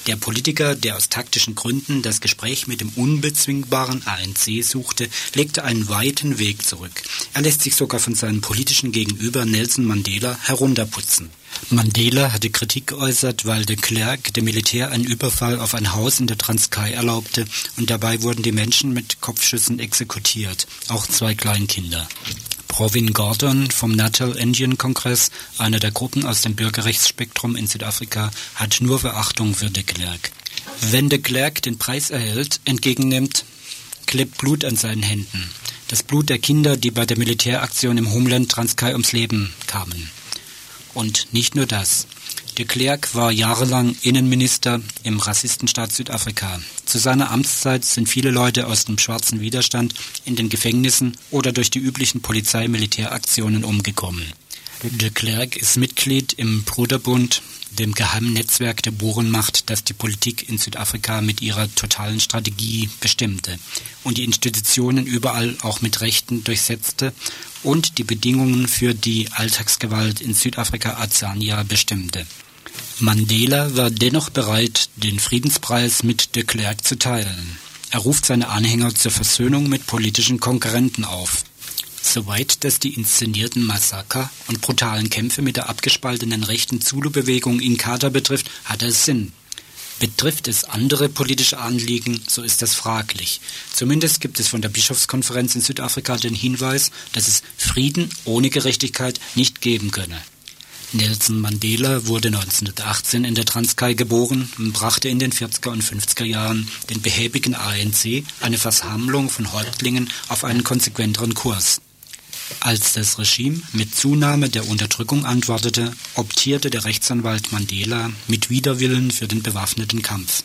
Der Politiker, der aus taktischen Gründen das Gespräch mit dem unbezwingbaren ANC suchte, legte einen weiten Weg zurück. Er lässt sich sogar von seinem politischen Gegenüber Nelson Mandela herunterputzen. Mandela hatte Kritik geäußert, weil de Klerk dem Militär einen Überfall auf ein Haus in der Transkei erlaubte und dabei wurden die Menschen mit Kopfschüssen exekutiert, auch zwei Kleinkinder. Provin Gordon vom Natal Indian Kongress, einer der Gruppen aus dem Bürgerrechtsspektrum in Südafrika, hat nur Verachtung für de Klerk. Wenn de Klerk den Preis erhält, entgegennimmt, klebt Blut an seinen Händen. Das Blut der Kinder, die bei der Militäraktion im Homeland Transkei ums Leben kamen. Und nicht nur das. De Klerk war jahrelang Innenminister im Rassistenstaat Südafrika. Zu seiner Amtszeit sind viele Leute aus dem schwarzen Widerstand in den Gefängnissen oder durch die üblichen Polizei-Militäraktionen umgekommen. De Klerk ist Mitglied im Bruderbund, dem geheimen Netzwerk der Burenmacht, das die Politik in Südafrika mit ihrer totalen Strategie bestimmte und die Institutionen überall auch mit Rechten durchsetzte und die Bedingungen für die Alltagsgewalt in Südafrika Azania bestimmte. Mandela war dennoch bereit, den Friedenspreis mit de Klerk zu teilen. Er ruft seine Anhänger zur Versöhnung mit politischen Konkurrenten auf. Soweit das die inszenierten Massaker und brutalen Kämpfe mit der abgespaltenen rechten Zulu-Bewegung in Kader betrifft, hat er Sinn. Betrifft es andere politische Anliegen, so ist das fraglich. Zumindest gibt es von der Bischofskonferenz in Südafrika den Hinweis, dass es Frieden ohne Gerechtigkeit nicht geben könne. Nelson Mandela wurde 1918 in der Transkei geboren und brachte in den 40er und 50er Jahren den behäbigen ANC, eine Versammlung von Häuptlingen, auf einen konsequenteren Kurs. Als das Regime mit Zunahme der Unterdrückung antwortete, optierte der Rechtsanwalt Mandela mit Widerwillen für den bewaffneten Kampf.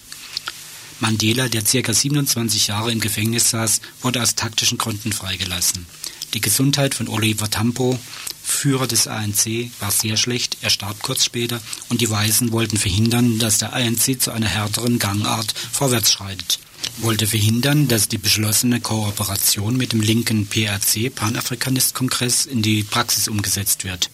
Mandela, der ca. 27 Jahre im Gefängnis saß, wurde aus taktischen Gründen freigelassen. Die Gesundheit von Oliver Tambo, Führer des ANC, war sehr schlecht, er starb kurz später und die Weißen wollten verhindern, dass der ANC zu einer härteren Gangart vorwärts schreitet wollte verhindern, dass die beschlossene Kooperation mit dem linken PRC Panafrikanist-Kongress in die Praxis umgesetzt wird.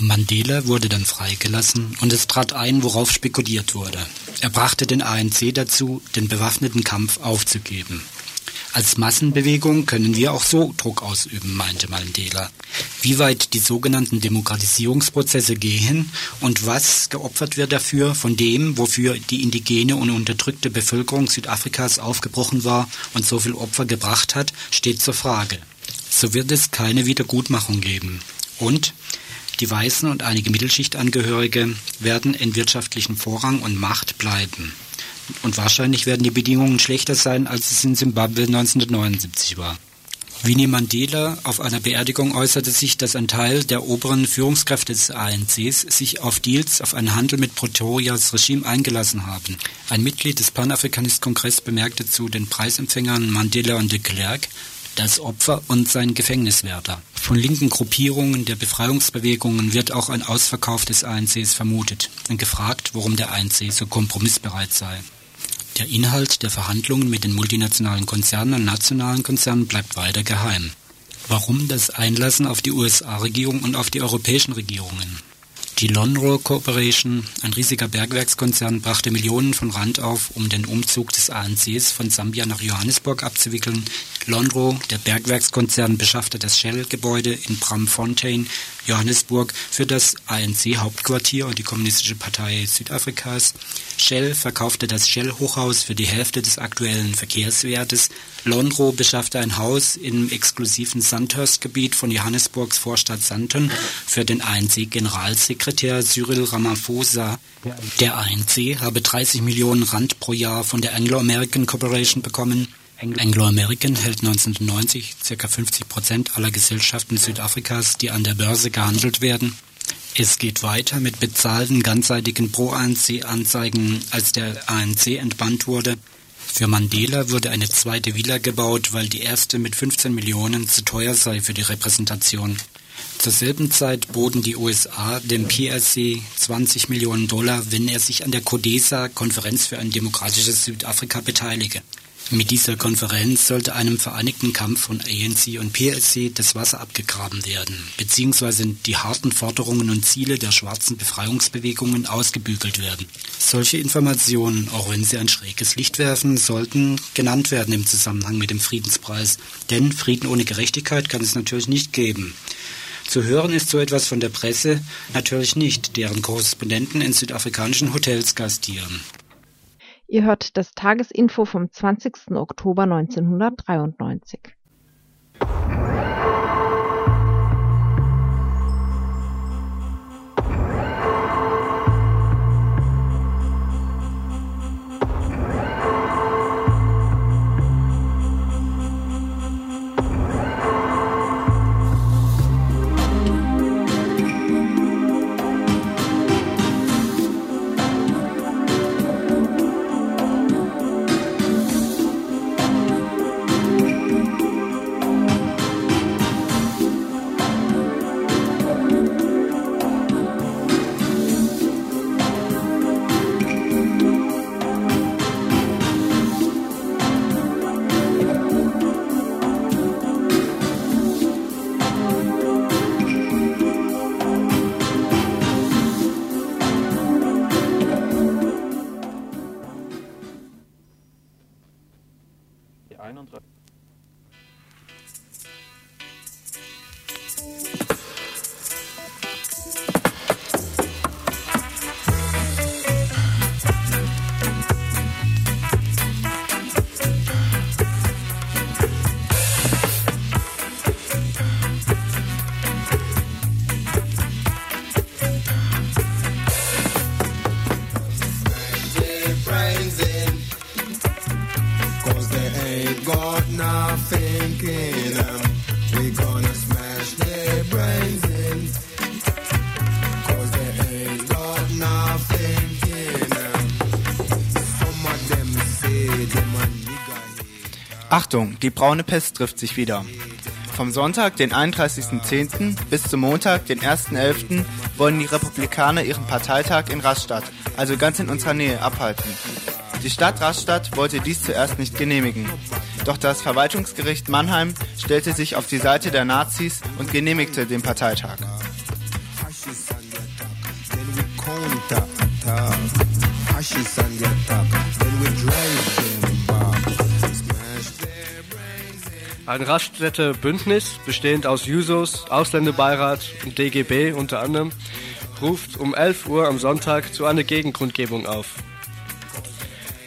Mandela wurde dann freigelassen und es trat ein, worauf spekuliert wurde. Er brachte den ANC dazu, den bewaffneten Kampf aufzugeben. Als Massenbewegung können wir auch so Druck ausüben, meinte Mandela. Wie weit die sogenannten Demokratisierungsprozesse gehen und was geopfert wird dafür von dem, wofür die indigene und unterdrückte Bevölkerung Südafrikas aufgebrochen war und so viel Opfer gebracht hat, steht zur Frage. So wird es keine Wiedergutmachung geben. Und die Weißen und einige Mittelschichtangehörige werden in wirtschaftlichem Vorrang und Macht bleiben. Und wahrscheinlich werden die Bedingungen schlechter sein, als es in Simbabwe 1979 war. Winnie Mandela auf einer Beerdigung äußerte sich, dass ein Teil der oberen Führungskräfte des ANCs sich auf Deals auf einen Handel mit Pretorias Regime eingelassen haben. Ein Mitglied des Panafrikanist-Kongress bemerkte zu den Preisempfängern Mandela und de Klerk, das Opfer und sein Gefängniswärter. Von linken Gruppierungen der Befreiungsbewegungen wird auch ein Ausverkauf des ANCs vermutet und gefragt, warum der ANC so kompromissbereit sei. Der Inhalt der Verhandlungen mit den multinationalen Konzernen und nationalen Konzernen bleibt weiter geheim. Warum das Einlassen auf die USA-Regierung und auf die europäischen Regierungen? Die Lonro Corporation, ein riesiger Bergwerkskonzern, brachte Millionen von Rand auf, um den Umzug des ANCs von Sambia nach Johannesburg abzuwickeln. Lonro, der Bergwerkskonzern, beschaffte das Shell-Gebäude in Bramfontein, Johannesburg, für das ANC-Hauptquartier und die Kommunistische Partei Südafrikas. Shell verkaufte das Shell-Hochhaus für die Hälfte des aktuellen Verkehrswertes. Lonro beschaffte ein Haus im exklusiven Sandhurst-Gebiet von Johannesburgs Vorstadt Sandton für den ANC-Generalsekretär Cyril Ramaphosa. Der ANC habe 30 Millionen Rand pro Jahr von der Anglo-American Corporation bekommen. Anglo-American hält 1990 ca. 50 Prozent aller Gesellschaften Südafrikas, die an der Börse gehandelt werden. Es geht weiter mit bezahlten ganzseitigen Pro-ANC-Anzeigen, als der ANC entbannt wurde. Für Mandela wurde eine zweite Villa gebaut, weil die erste mit 15 Millionen zu teuer sei für die Repräsentation. Zur selben Zeit boten die USA dem PRC 20 Millionen Dollar, wenn er sich an der CODESA, Konferenz für ein demokratisches Südafrika, beteilige. Mit dieser Konferenz sollte einem vereinigten Kampf von ANC und PSC das Wasser abgegraben werden, beziehungsweise die harten Forderungen und Ziele der schwarzen Befreiungsbewegungen ausgebügelt werden. Solche Informationen, auch wenn sie ein schräges Licht werfen, sollten genannt werden im Zusammenhang mit dem Friedenspreis. Denn Frieden ohne Gerechtigkeit kann es natürlich nicht geben. Zu hören ist so etwas von der Presse natürlich nicht, deren Korrespondenten in südafrikanischen Hotels gastieren. Ihr hört das Tagesinfo vom 20. Oktober 1993. einunddreißig. Achtung, die braune Pest trifft sich wieder. Vom Sonntag, den 31.10. bis zum Montag, den 1.11. wollen die Republikaner ihren Parteitag in Rastatt, also ganz in unserer Nähe, abhalten. Die Stadt Rastatt wollte dies zuerst nicht genehmigen. Doch das Verwaltungsgericht Mannheim stellte sich auf die Seite der Nazis und genehmigte den Parteitag. Ein Raststätte-Bündnis, bestehend aus Jusos, Ausländerbeirat und DGB unter anderem, ruft um 11 Uhr am Sonntag zu einer Gegenkundgebung auf.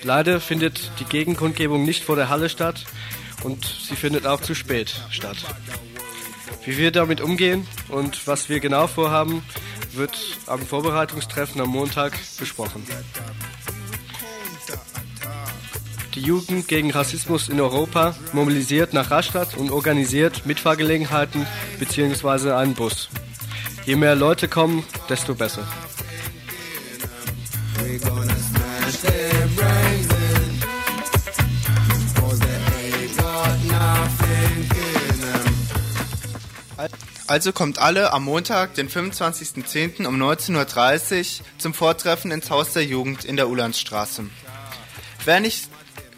Leider findet die Gegenkundgebung nicht vor der Halle statt und sie findet auch zu spät statt. Wie wir damit umgehen und was wir genau vorhaben, wird am Vorbereitungstreffen am Montag besprochen. Die Jugend gegen Rassismus in Europa mobilisiert nach Rastatt und organisiert Mitfahrgelegenheiten bzw. einen Bus. Je mehr Leute kommen, desto besser. Also kommt alle am Montag, den 25.10. um 19.30 Uhr zum Vortreffen ins Haus der Jugend in der Ulandstraße. Wer nicht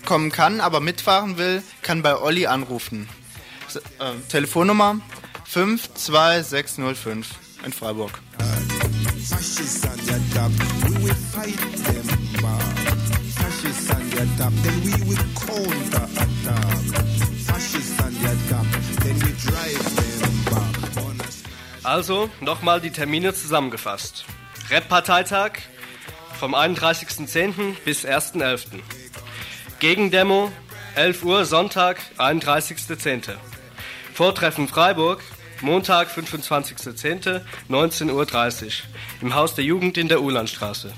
kommen kann, aber mitfahren will, kann bei Olli anrufen. äh, Telefonnummer 52605 in Freiburg. Also, nochmal die Termine zusammengefasst. Rap-Parteitag vom 31.10. bis 1.11. Gegendemo 11 Uhr Sonntag, 31.10. Vortreffen Freiburg Montag, 25.10., 19.30 Uhr im Haus der Jugend in der Ulandstraße.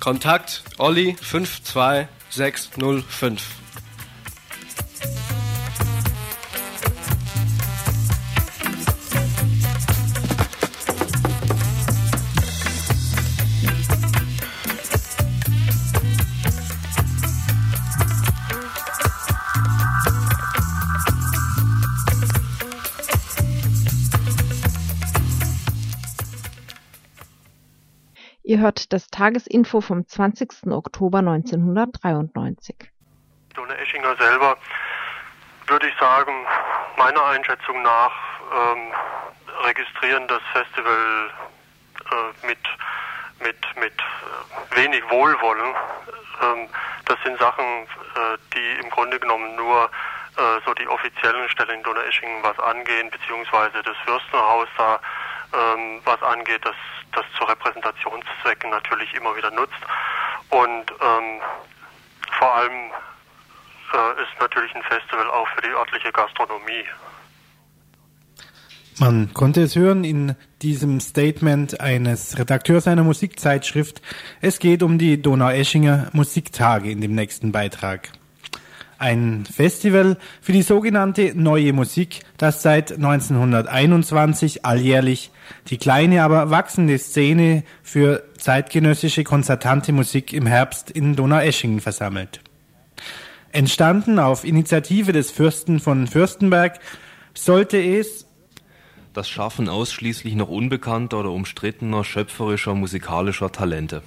Kontakt Olli 52605. Ihr hört das Tagesinfo vom 20. Oktober 1993. Dona Eschinger selber würde ich sagen, meiner Einschätzung nach ähm, registrieren das Festival äh, mit, mit, mit äh, wenig Wohlwollen. Ähm, das sind Sachen, äh, die im Grunde genommen nur äh, so die offiziellen Stellen in Donaueschingen was angehen, beziehungsweise das Fürstenhaus da ähm, was angeht, das das zu Repräsentationszwecken natürlich immer wieder nutzt. Und ähm, vor allem äh, ist natürlich ein Festival auch für die örtliche Gastronomie. Man konnte es hören in diesem Statement eines Redakteurs einer Musikzeitschrift. Es geht um die Donaueschinger Musiktage in dem nächsten Beitrag. Ein Festival für die sogenannte Neue Musik, das seit 1921 alljährlich die kleine, aber wachsende Szene für zeitgenössische konzertante Musik im Herbst in Donaueschingen versammelt. Entstanden auf Initiative des Fürsten von Fürstenberg, sollte es das Schaffen ausschließlich noch unbekannter oder umstrittener schöpferischer musikalischer Talente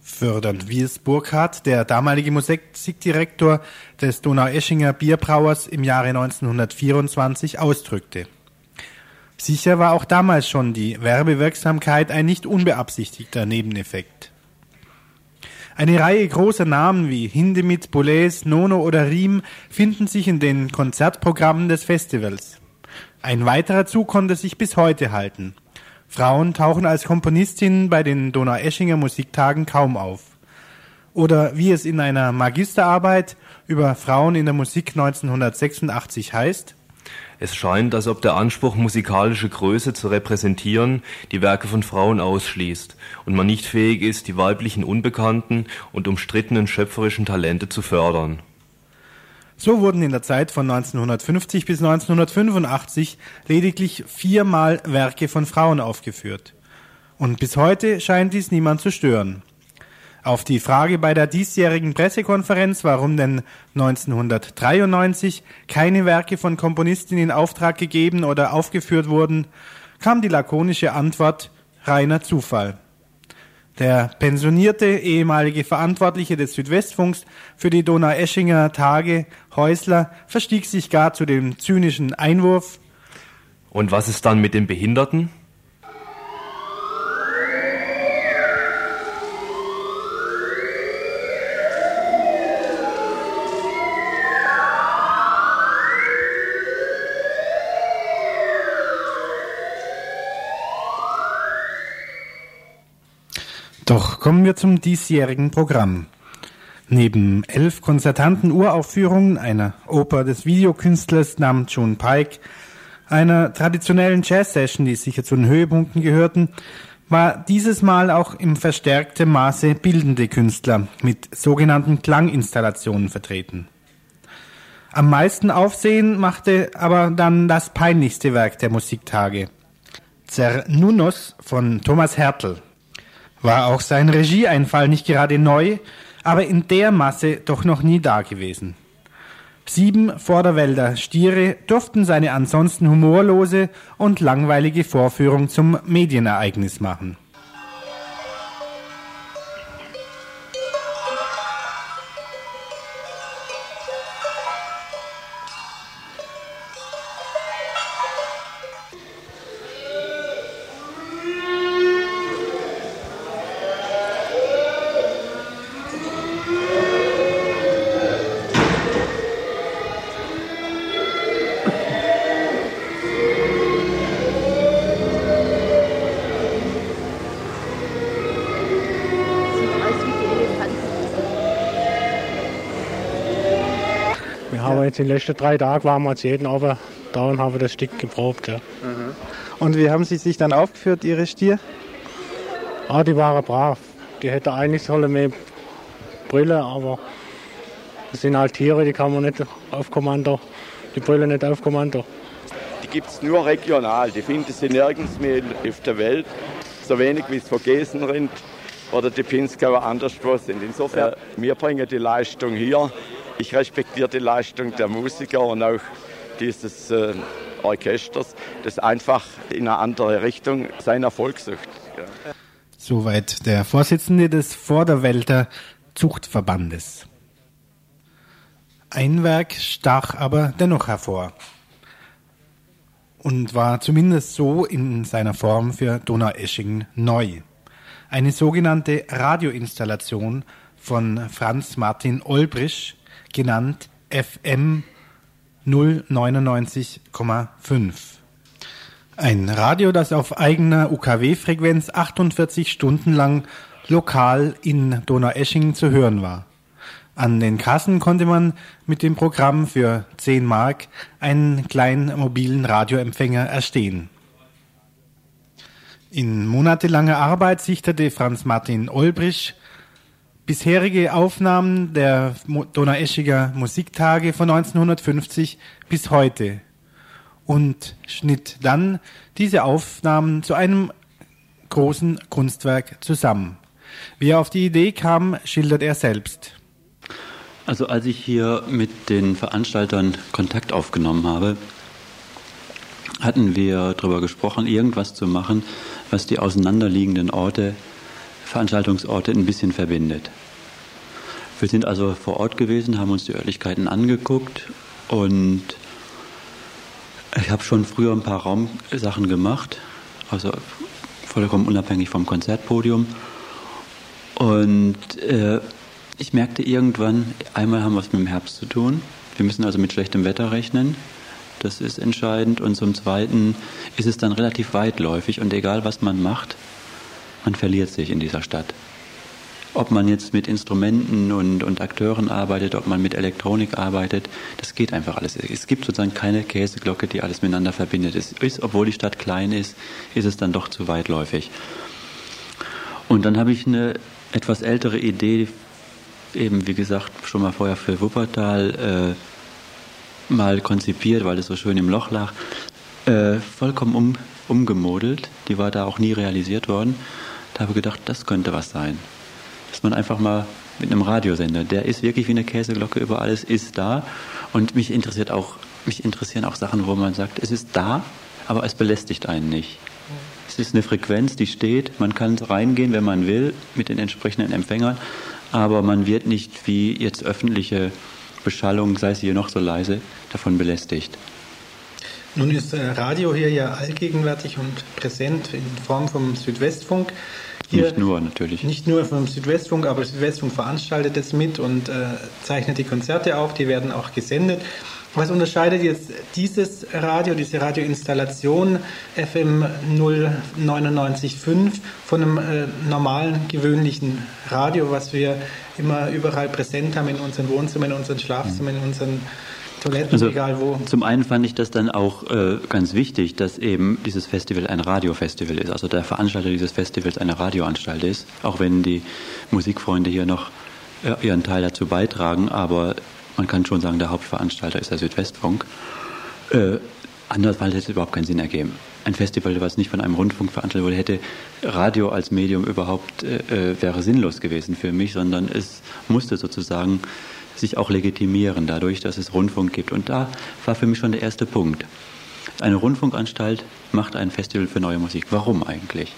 fördern, wie es Burkhardt, der damalige Musikdirektor des Donaueschinger Bierbrauers im Jahre 1924 ausdrückte. Sicher war auch damals schon die Werbewirksamkeit ein nicht unbeabsichtigter Nebeneffekt. Eine Reihe großer Namen wie Hindemith, Boulez, Nono oder Riem finden sich in den Konzertprogrammen des Festivals. Ein weiterer Zug konnte sich bis heute halten. Frauen tauchen als Komponistinnen bei den Donaueschinger Musiktagen kaum auf. Oder wie es in einer Magisterarbeit über Frauen in der Musik 1986 heißt, es scheint, als ob der Anspruch, musikalische Größe zu repräsentieren, die Werke von Frauen ausschließt und man nicht fähig ist, die weiblichen unbekannten und umstrittenen schöpferischen Talente zu fördern. So wurden in der Zeit von 1950 bis 1985 lediglich viermal Werke von Frauen aufgeführt. Und bis heute scheint dies niemand zu stören. Auf die Frage bei der diesjährigen Pressekonferenz, warum denn 1993 keine Werke von Komponistinnen in Auftrag gegeben oder aufgeführt wurden, kam die lakonische Antwort reiner Zufall. Der pensionierte ehemalige Verantwortliche des Südwestfunks für die Donaueschinger Tage, Häusler, verstieg sich gar zu dem zynischen Einwurf. Und was ist dann mit den Behinderten? Doch kommen wir zum diesjährigen Programm. Neben elf konzertanten Uraufführungen einer Oper des Videokünstlers namens John Pike, einer traditionellen Jazz-Session, die sicher zu den Höhepunkten gehörten, war dieses Mal auch im verstärkten Maße bildende Künstler mit sogenannten Klanginstallationen vertreten. Am meisten Aufsehen machte aber dann das peinlichste Werk der Musiktage. Zernunos von Thomas Hertel. War auch sein Regieeinfall nicht gerade neu, aber in der Masse doch noch nie dagewesen. Sieben Vorderwälder Stiere durften seine ansonsten humorlose und langweilige Vorführung zum Medienereignis machen. Aber jetzt in den letzten drei Tagen waren wir jetzt jeden Abend da und haben das Stück geprobt. Ja. Mhm. Und wie haben Sie sich dann aufgeführt, Ihre Stier? Ah, die waren brav. Die hätten eigentlich sollen mehr Brille, aber das sind halt Tiere, die kann man nicht auf Kommando, die Brille nicht auf Kommando. Die gibt es nur regional, die finden sie nirgends mehr auf der Welt. So wenig wie es von Gesenrind oder die Pinskauer anderswo sind. Insofern, wir bringen die Leistung hier. Ich respektiere die Leistung der Musiker und auch dieses äh, Orchesters, das einfach in eine andere Richtung seinen Erfolg sucht. Ja. Soweit der Vorsitzende des Vorderwälder Zuchtverbandes. Ein Werk stach aber dennoch hervor und war zumindest so in seiner Form für Donaueschingen neu. Eine sogenannte Radioinstallation von Franz Martin Olbrisch, genannt FM 099,5. Ein Radio, das auf eigener UKW-Frequenz 48 Stunden lang lokal in Donaueschingen zu hören war. An den Kassen konnte man mit dem Programm für 10 Mark einen kleinen mobilen Radioempfänger erstehen. In monatelanger Arbeit sichtete Franz Martin Olbrich bisherige Aufnahmen der Donaueschiger Musiktage von 1950 bis heute und schnitt dann diese Aufnahmen zu einem großen Kunstwerk zusammen. Wie er auf die Idee kam, schildert er selbst. Also als ich hier mit den Veranstaltern Kontakt aufgenommen habe, hatten wir darüber gesprochen, irgendwas zu machen, was die auseinanderliegenden Orte, Veranstaltungsorte ein bisschen verbindet. Wir sind also vor Ort gewesen, haben uns die Örtlichkeiten angeguckt und ich habe schon früher ein paar Raumsachen gemacht, also vollkommen unabhängig vom Konzertpodium. Und äh, ich merkte irgendwann, einmal haben wir es mit dem Herbst zu tun. Wir müssen also mit schlechtem Wetter rechnen. Das ist entscheidend. Und zum Zweiten ist es dann relativ weitläufig und egal was man macht, man verliert sich in dieser Stadt. Ob man jetzt mit Instrumenten und, und Akteuren arbeitet, ob man mit Elektronik arbeitet, das geht einfach alles. Es gibt sozusagen keine Käseglocke, die alles miteinander verbindet. Es ist, obwohl die Stadt klein ist, ist es dann doch zu weitläufig. Und dann habe ich eine etwas ältere Idee eben, wie gesagt, schon mal vorher für Wuppertal äh, mal konzipiert, weil es so schön im Loch lag, äh, vollkommen um, umgemodelt. Die war da auch nie realisiert worden. Habe gedacht, das könnte was sein. Dass man einfach mal mit einem Radiosender, der ist wirklich wie eine Käseglocke über alles, ist da. Und mich interessiert auch, mich interessieren auch Sachen, wo man sagt, es ist da, aber es belästigt einen nicht. Es ist eine Frequenz, die steht, man kann reingehen, wenn man will, mit den entsprechenden Empfängern, aber man wird nicht wie jetzt öffentliche Beschallung, sei sie hier noch so leise, davon belästigt. Nun ist äh, Radio hier ja allgegenwärtig und präsent in Form vom Südwestfunk. Hier nicht nur natürlich. Nicht nur vom Südwestfunk, aber Südwestfunk veranstaltet es mit und äh, zeichnet die Konzerte auf, die werden auch gesendet. Was unterscheidet jetzt dieses Radio, diese Radioinstallation FM 099.5 von einem äh, normalen, gewöhnlichen Radio, was wir immer überall präsent haben in unseren Wohnzimmern, in unseren Schlafzimmern, in unseren Toiletten, also, egal wo? Zum einen fand ich das dann auch äh, ganz wichtig, dass eben dieses Festival ein Radiofestival ist, also der Veranstalter dieses Festivals eine Radioanstalt ist, auch wenn die Musikfreunde hier noch äh, ihren Teil dazu beitragen, aber man kann schon sagen, der Hauptveranstalter ist der Südwestfunk. Äh, andersfalls hätte es überhaupt keinen Sinn ergeben. Ein Festival, was nicht von einem Rundfunk veranstaltet wurde, hätte Radio als Medium überhaupt äh, äh, wäre sinnlos gewesen für mich, sondern es musste sozusagen sich auch legitimieren dadurch, dass es Rundfunk gibt. Und da war für mich schon der erste Punkt. Eine Rundfunkanstalt macht ein Festival für neue Musik. Warum eigentlich?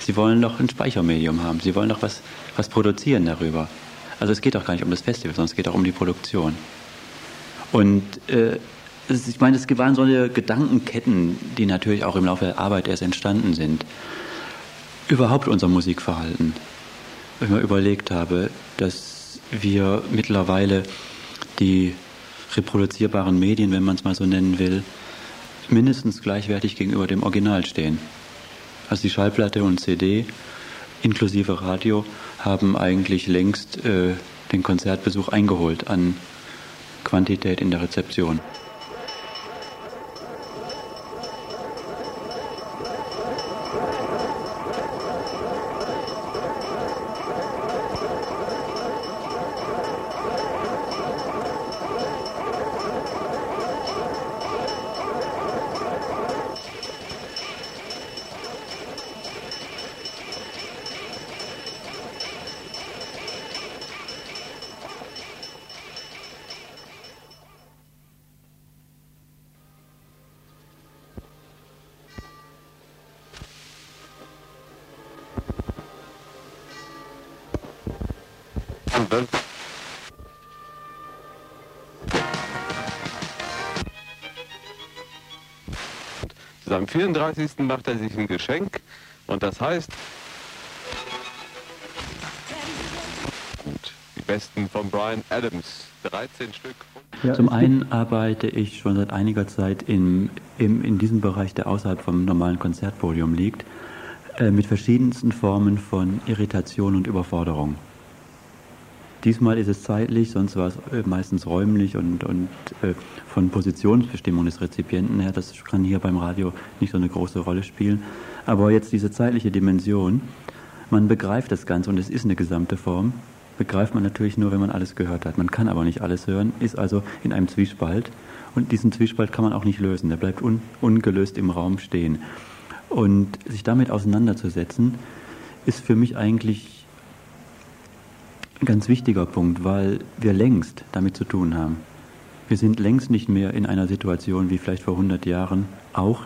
Sie wollen doch ein Speichermedium haben. Sie wollen doch was, was produzieren darüber. Also es geht auch gar nicht um das Festival, sondern es geht auch um die Produktion. Und äh, ich meine, es waren solche Gedankenketten, die natürlich auch im Laufe der Arbeit erst entstanden sind. Überhaupt unser Musikverhalten. Wenn ich mir überlegt habe, dass wir mittlerweile die reproduzierbaren Medien, wenn man es mal so nennen will, mindestens gleichwertig gegenüber dem Original stehen. Also die Schallplatte und CD inklusive Radio haben eigentlich längst äh, den Konzertbesuch eingeholt an Quantität in der Rezeption. Am 34. macht er sich ein Geschenk und das heißt, gut, die besten von Brian Adams, 13 Stück. Ja, Zum einen arbeite ich schon seit einiger Zeit in, in, in diesem Bereich, der außerhalb vom normalen Konzertpodium liegt, äh, mit verschiedensten Formen von Irritation und Überforderung. Diesmal ist es zeitlich, sonst war es äh, meistens räumlich und, und äh, von Positionsbestimmung des Rezipienten her. Das kann hier beim Radio nicht so eine große Rolle spielen. Aber jetzt diese zeitliche Dimension, man begreift das Ganze und es ist eine gesamte Form, begreift man natürlich nur, wenn man alles gehört hat. Man kann aber nicht alles hören, ist also in einem Zwiespalt. Und diesen Zwiespalt kann man auch nicht lösen. Der bleibt un, ungelöst im Raum stehen. Und sich damit auseinanderzusetzen, ist für mich eigentlich ein ganz wichtiger Punkt, weil wir längst damit zu tun haben. Wir sind längst nicht mehr in einer Situation wie vielleicht vor 100 Jahren auch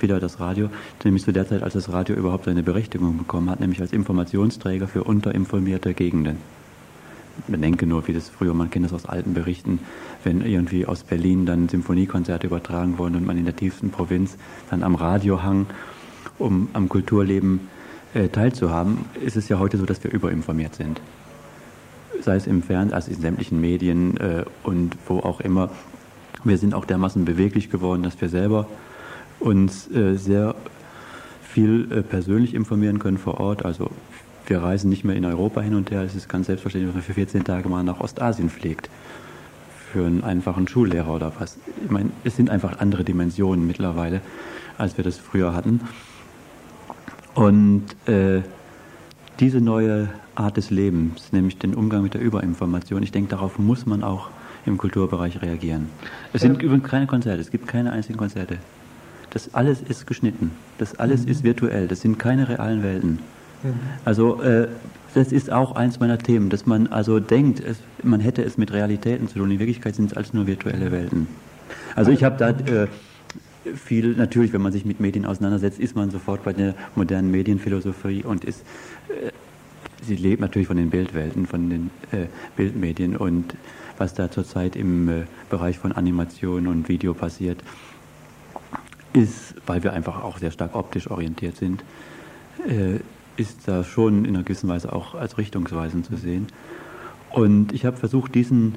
wieder das Radio, nämlich zu der Zeit, als das Radio überhaupt seine Berechtigung bekommen hat, nämlich als Informationsträger für unterinformierte Gegenden. Man denke nur, wie das früher, man kennt das aus alten Berichten, wenn irgendwie aus Berlin dann Symphoniekonzerte übertragen wurden und man in der tiefsten Provinz dann am Radio hang, um am Kulturleben äh, teilzuhaben, ist es ja heute so, dass wir überinformiert sind sei es im Fernsehen, also in sämtlichen Medien äh, und wo auch immer. Wir sind auch dermaßen beweglich geworden, dass wir selber uns äh, sehr viel äh, persönlich informieren können vor Ort. Also wir reisen nicht mehr in Europa hin und her. Es ist ganz selbstverständlich, dass man für 14 Tage mal nach Ostasien fliegt. Für einen einfachen Schullehrer oder was. Ich meine, es sind einfach andere Dimensionen mittlerweile, als wir das früher hatten. Und äh, diese neue Art des Lebens, nämlich den Umgang mit der Überinformation. Ich denke, darauf muss man auch im Kulturbereich reagieren. Es sind ähm. übrigens keine Konzerte, es gibt keine einzigen Konzerte. Das alles ist geschnitten, das alles mhm. ist virtuell, das sind keine realen Welten. Mhm. Also äh, das ist auch eins meiner Themen, dass man also denkt, es, man hätte es mit Realitäten zu tun. In Wirklichkeit sind es alles nur virtuelle Welten. Also ich habe da äh, viel, natürlich, wenn man sich mit Medien auseinandersetzt, ist man sofort bei der modernen Medienphilosophie und ist äh, sie lebt natürlich von den Bildwelten, von den äh, Bildmedien und was da zurzeit im äh, Bereich von Animation und Video passiert, ist, weil wir einfach auch sehr stark optisch orientiert sind, äh, ist da schon in einer gewissen Weise auch als richtungsweisend zu sehen. Und ich habe versucht, diesen,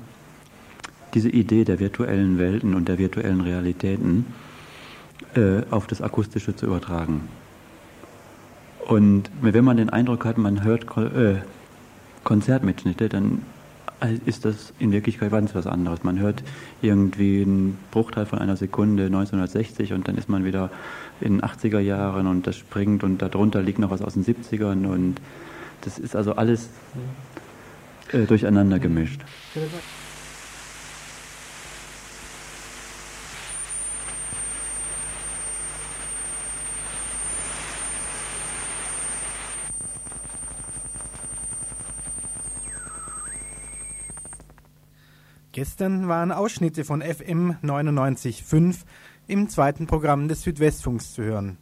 diese Idee der virtuellen Welten und der virtuellen Realitäten äh, auf das Akustische zu übertragen. Und wenn man den Eindruck hat, man hört äh, Konzertmitschnitte, dann ist das in Wirklichkeit ganz was anderes. Man hört irgendwie einen Bruchteil von einer Sekunde 1960 und dann ist man wieder in den 80er Jahren und das springt und darunter liegt noch was aus den 70ern und das ist also alles äh, durcheinander gemischt. Gestern waren Ausschnitte von FM 99.5 im zweiten Programm des Südwestfunks zu hören.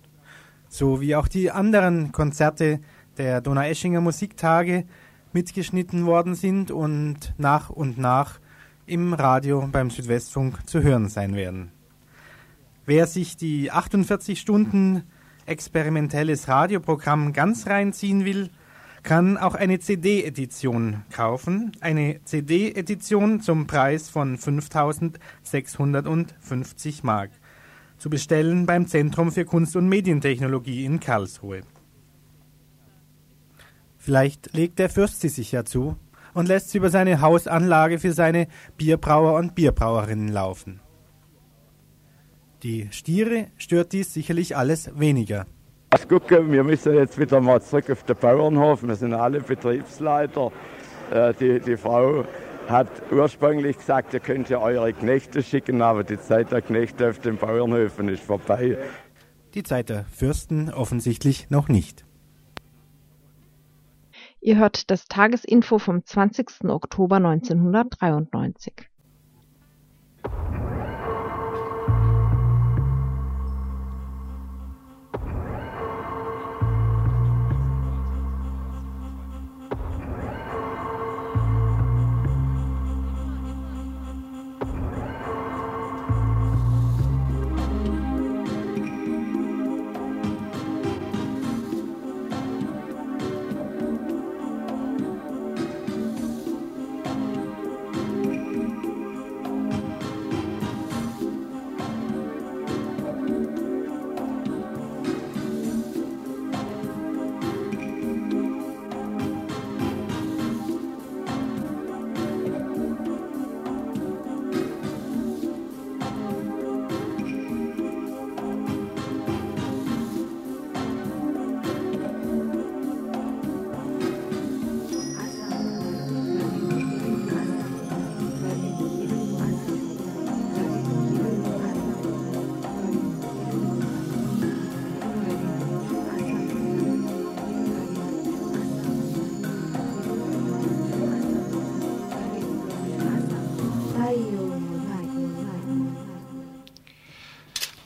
So wie auch die anderen Konzerte der Donaueschinger Musiktage mitgeschnitten worden sind und nach und nach im Radio beim Südwestfunk zu hören sein werden. Wer sich die 48 Stunden experimentelles Radioprogramm ganz reinziehen will, kann auch eine CD-Edition kaufen. Eine CD-Edition zum Preis von 5650 Mark. Zu bestellen beim Zentrum für Kunst und Medientechnologie in Karlsruhe. Vielleicht legt der Fürst sie sich ja zu und lässt sie über seine Hausanlage für seine Bierbrauer und Bierbrauerinnen laufen. Die Stiere stört dies sicherlich alles weniger. Ich gucke, wir müssen jetzt wieder mal zurück auf den Bauernhof. Wir sind alle Betriebsleiter. Äh, die, die Frau hat ursprünglich gesagt, ihr könnt ja eure Knechte schicken, aber die Zeit der Knechte auf den Bauernhöfen ist vorbei. Die Zeit der Fürsten offensichtlich noch nicht. Ihr hört das Tagesinfo vom 20. Oktober 1993.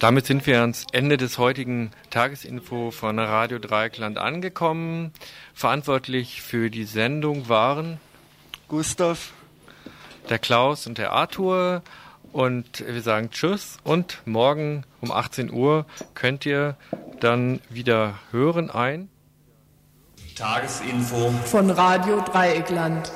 Damit sind wir ans Ende des heutigen Tagesinfo von Radio Dreieckland angekommen. Verantwortlich für die Sendung waren Gustav, der Klaus und der Arthur. Und wir sagen Tschüss und morgen um 18 Uhr könnt ihr dann wieder hören ein. Tagesinfo von Radio Dreieckland.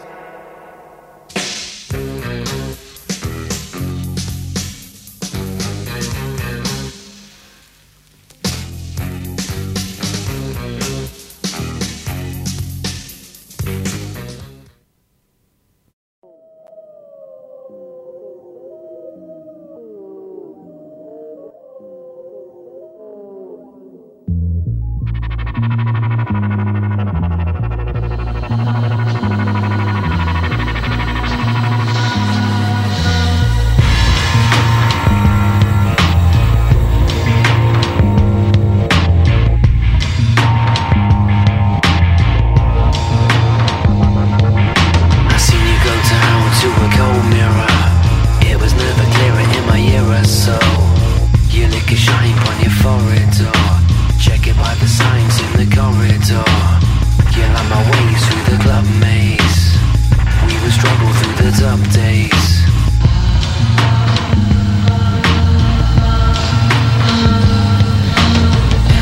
the signs in the corridor. Yeah, like my way through the club maze. We would struggle through the dumb days.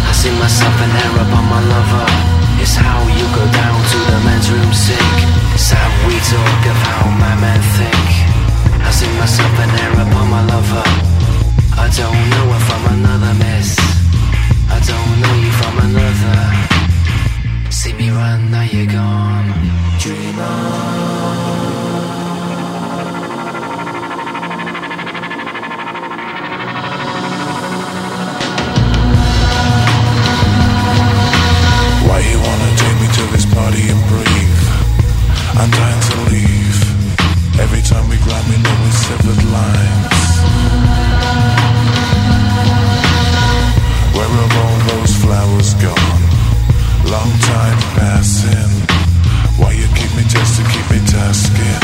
I see myself in there upon my lover. It's how you go down to the men's room sick. It's how we talk of how my men think. I see myself in there upon my lover. I don't know if I'm another mess from another. See me run, now you're gone. Why you wanna take me to this party and breathe? I'm dying to leave. Every time we grab, we know we severed lines. Where have all those flowers gone? Long time passing. Why you keep me just to keep me tasking?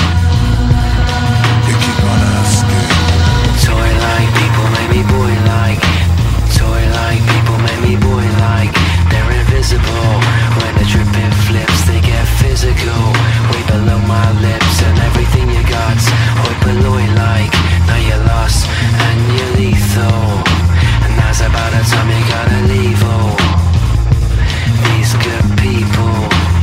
You keep on asking. Toy like people make me boy like. Toy like people make me boy like. They're invisible. When the dripping flips, they get physical. Way below my lips and everything you got. Hoi below like. Now you're lost and you're lethal. Now's about the time you gotta leave all these good people.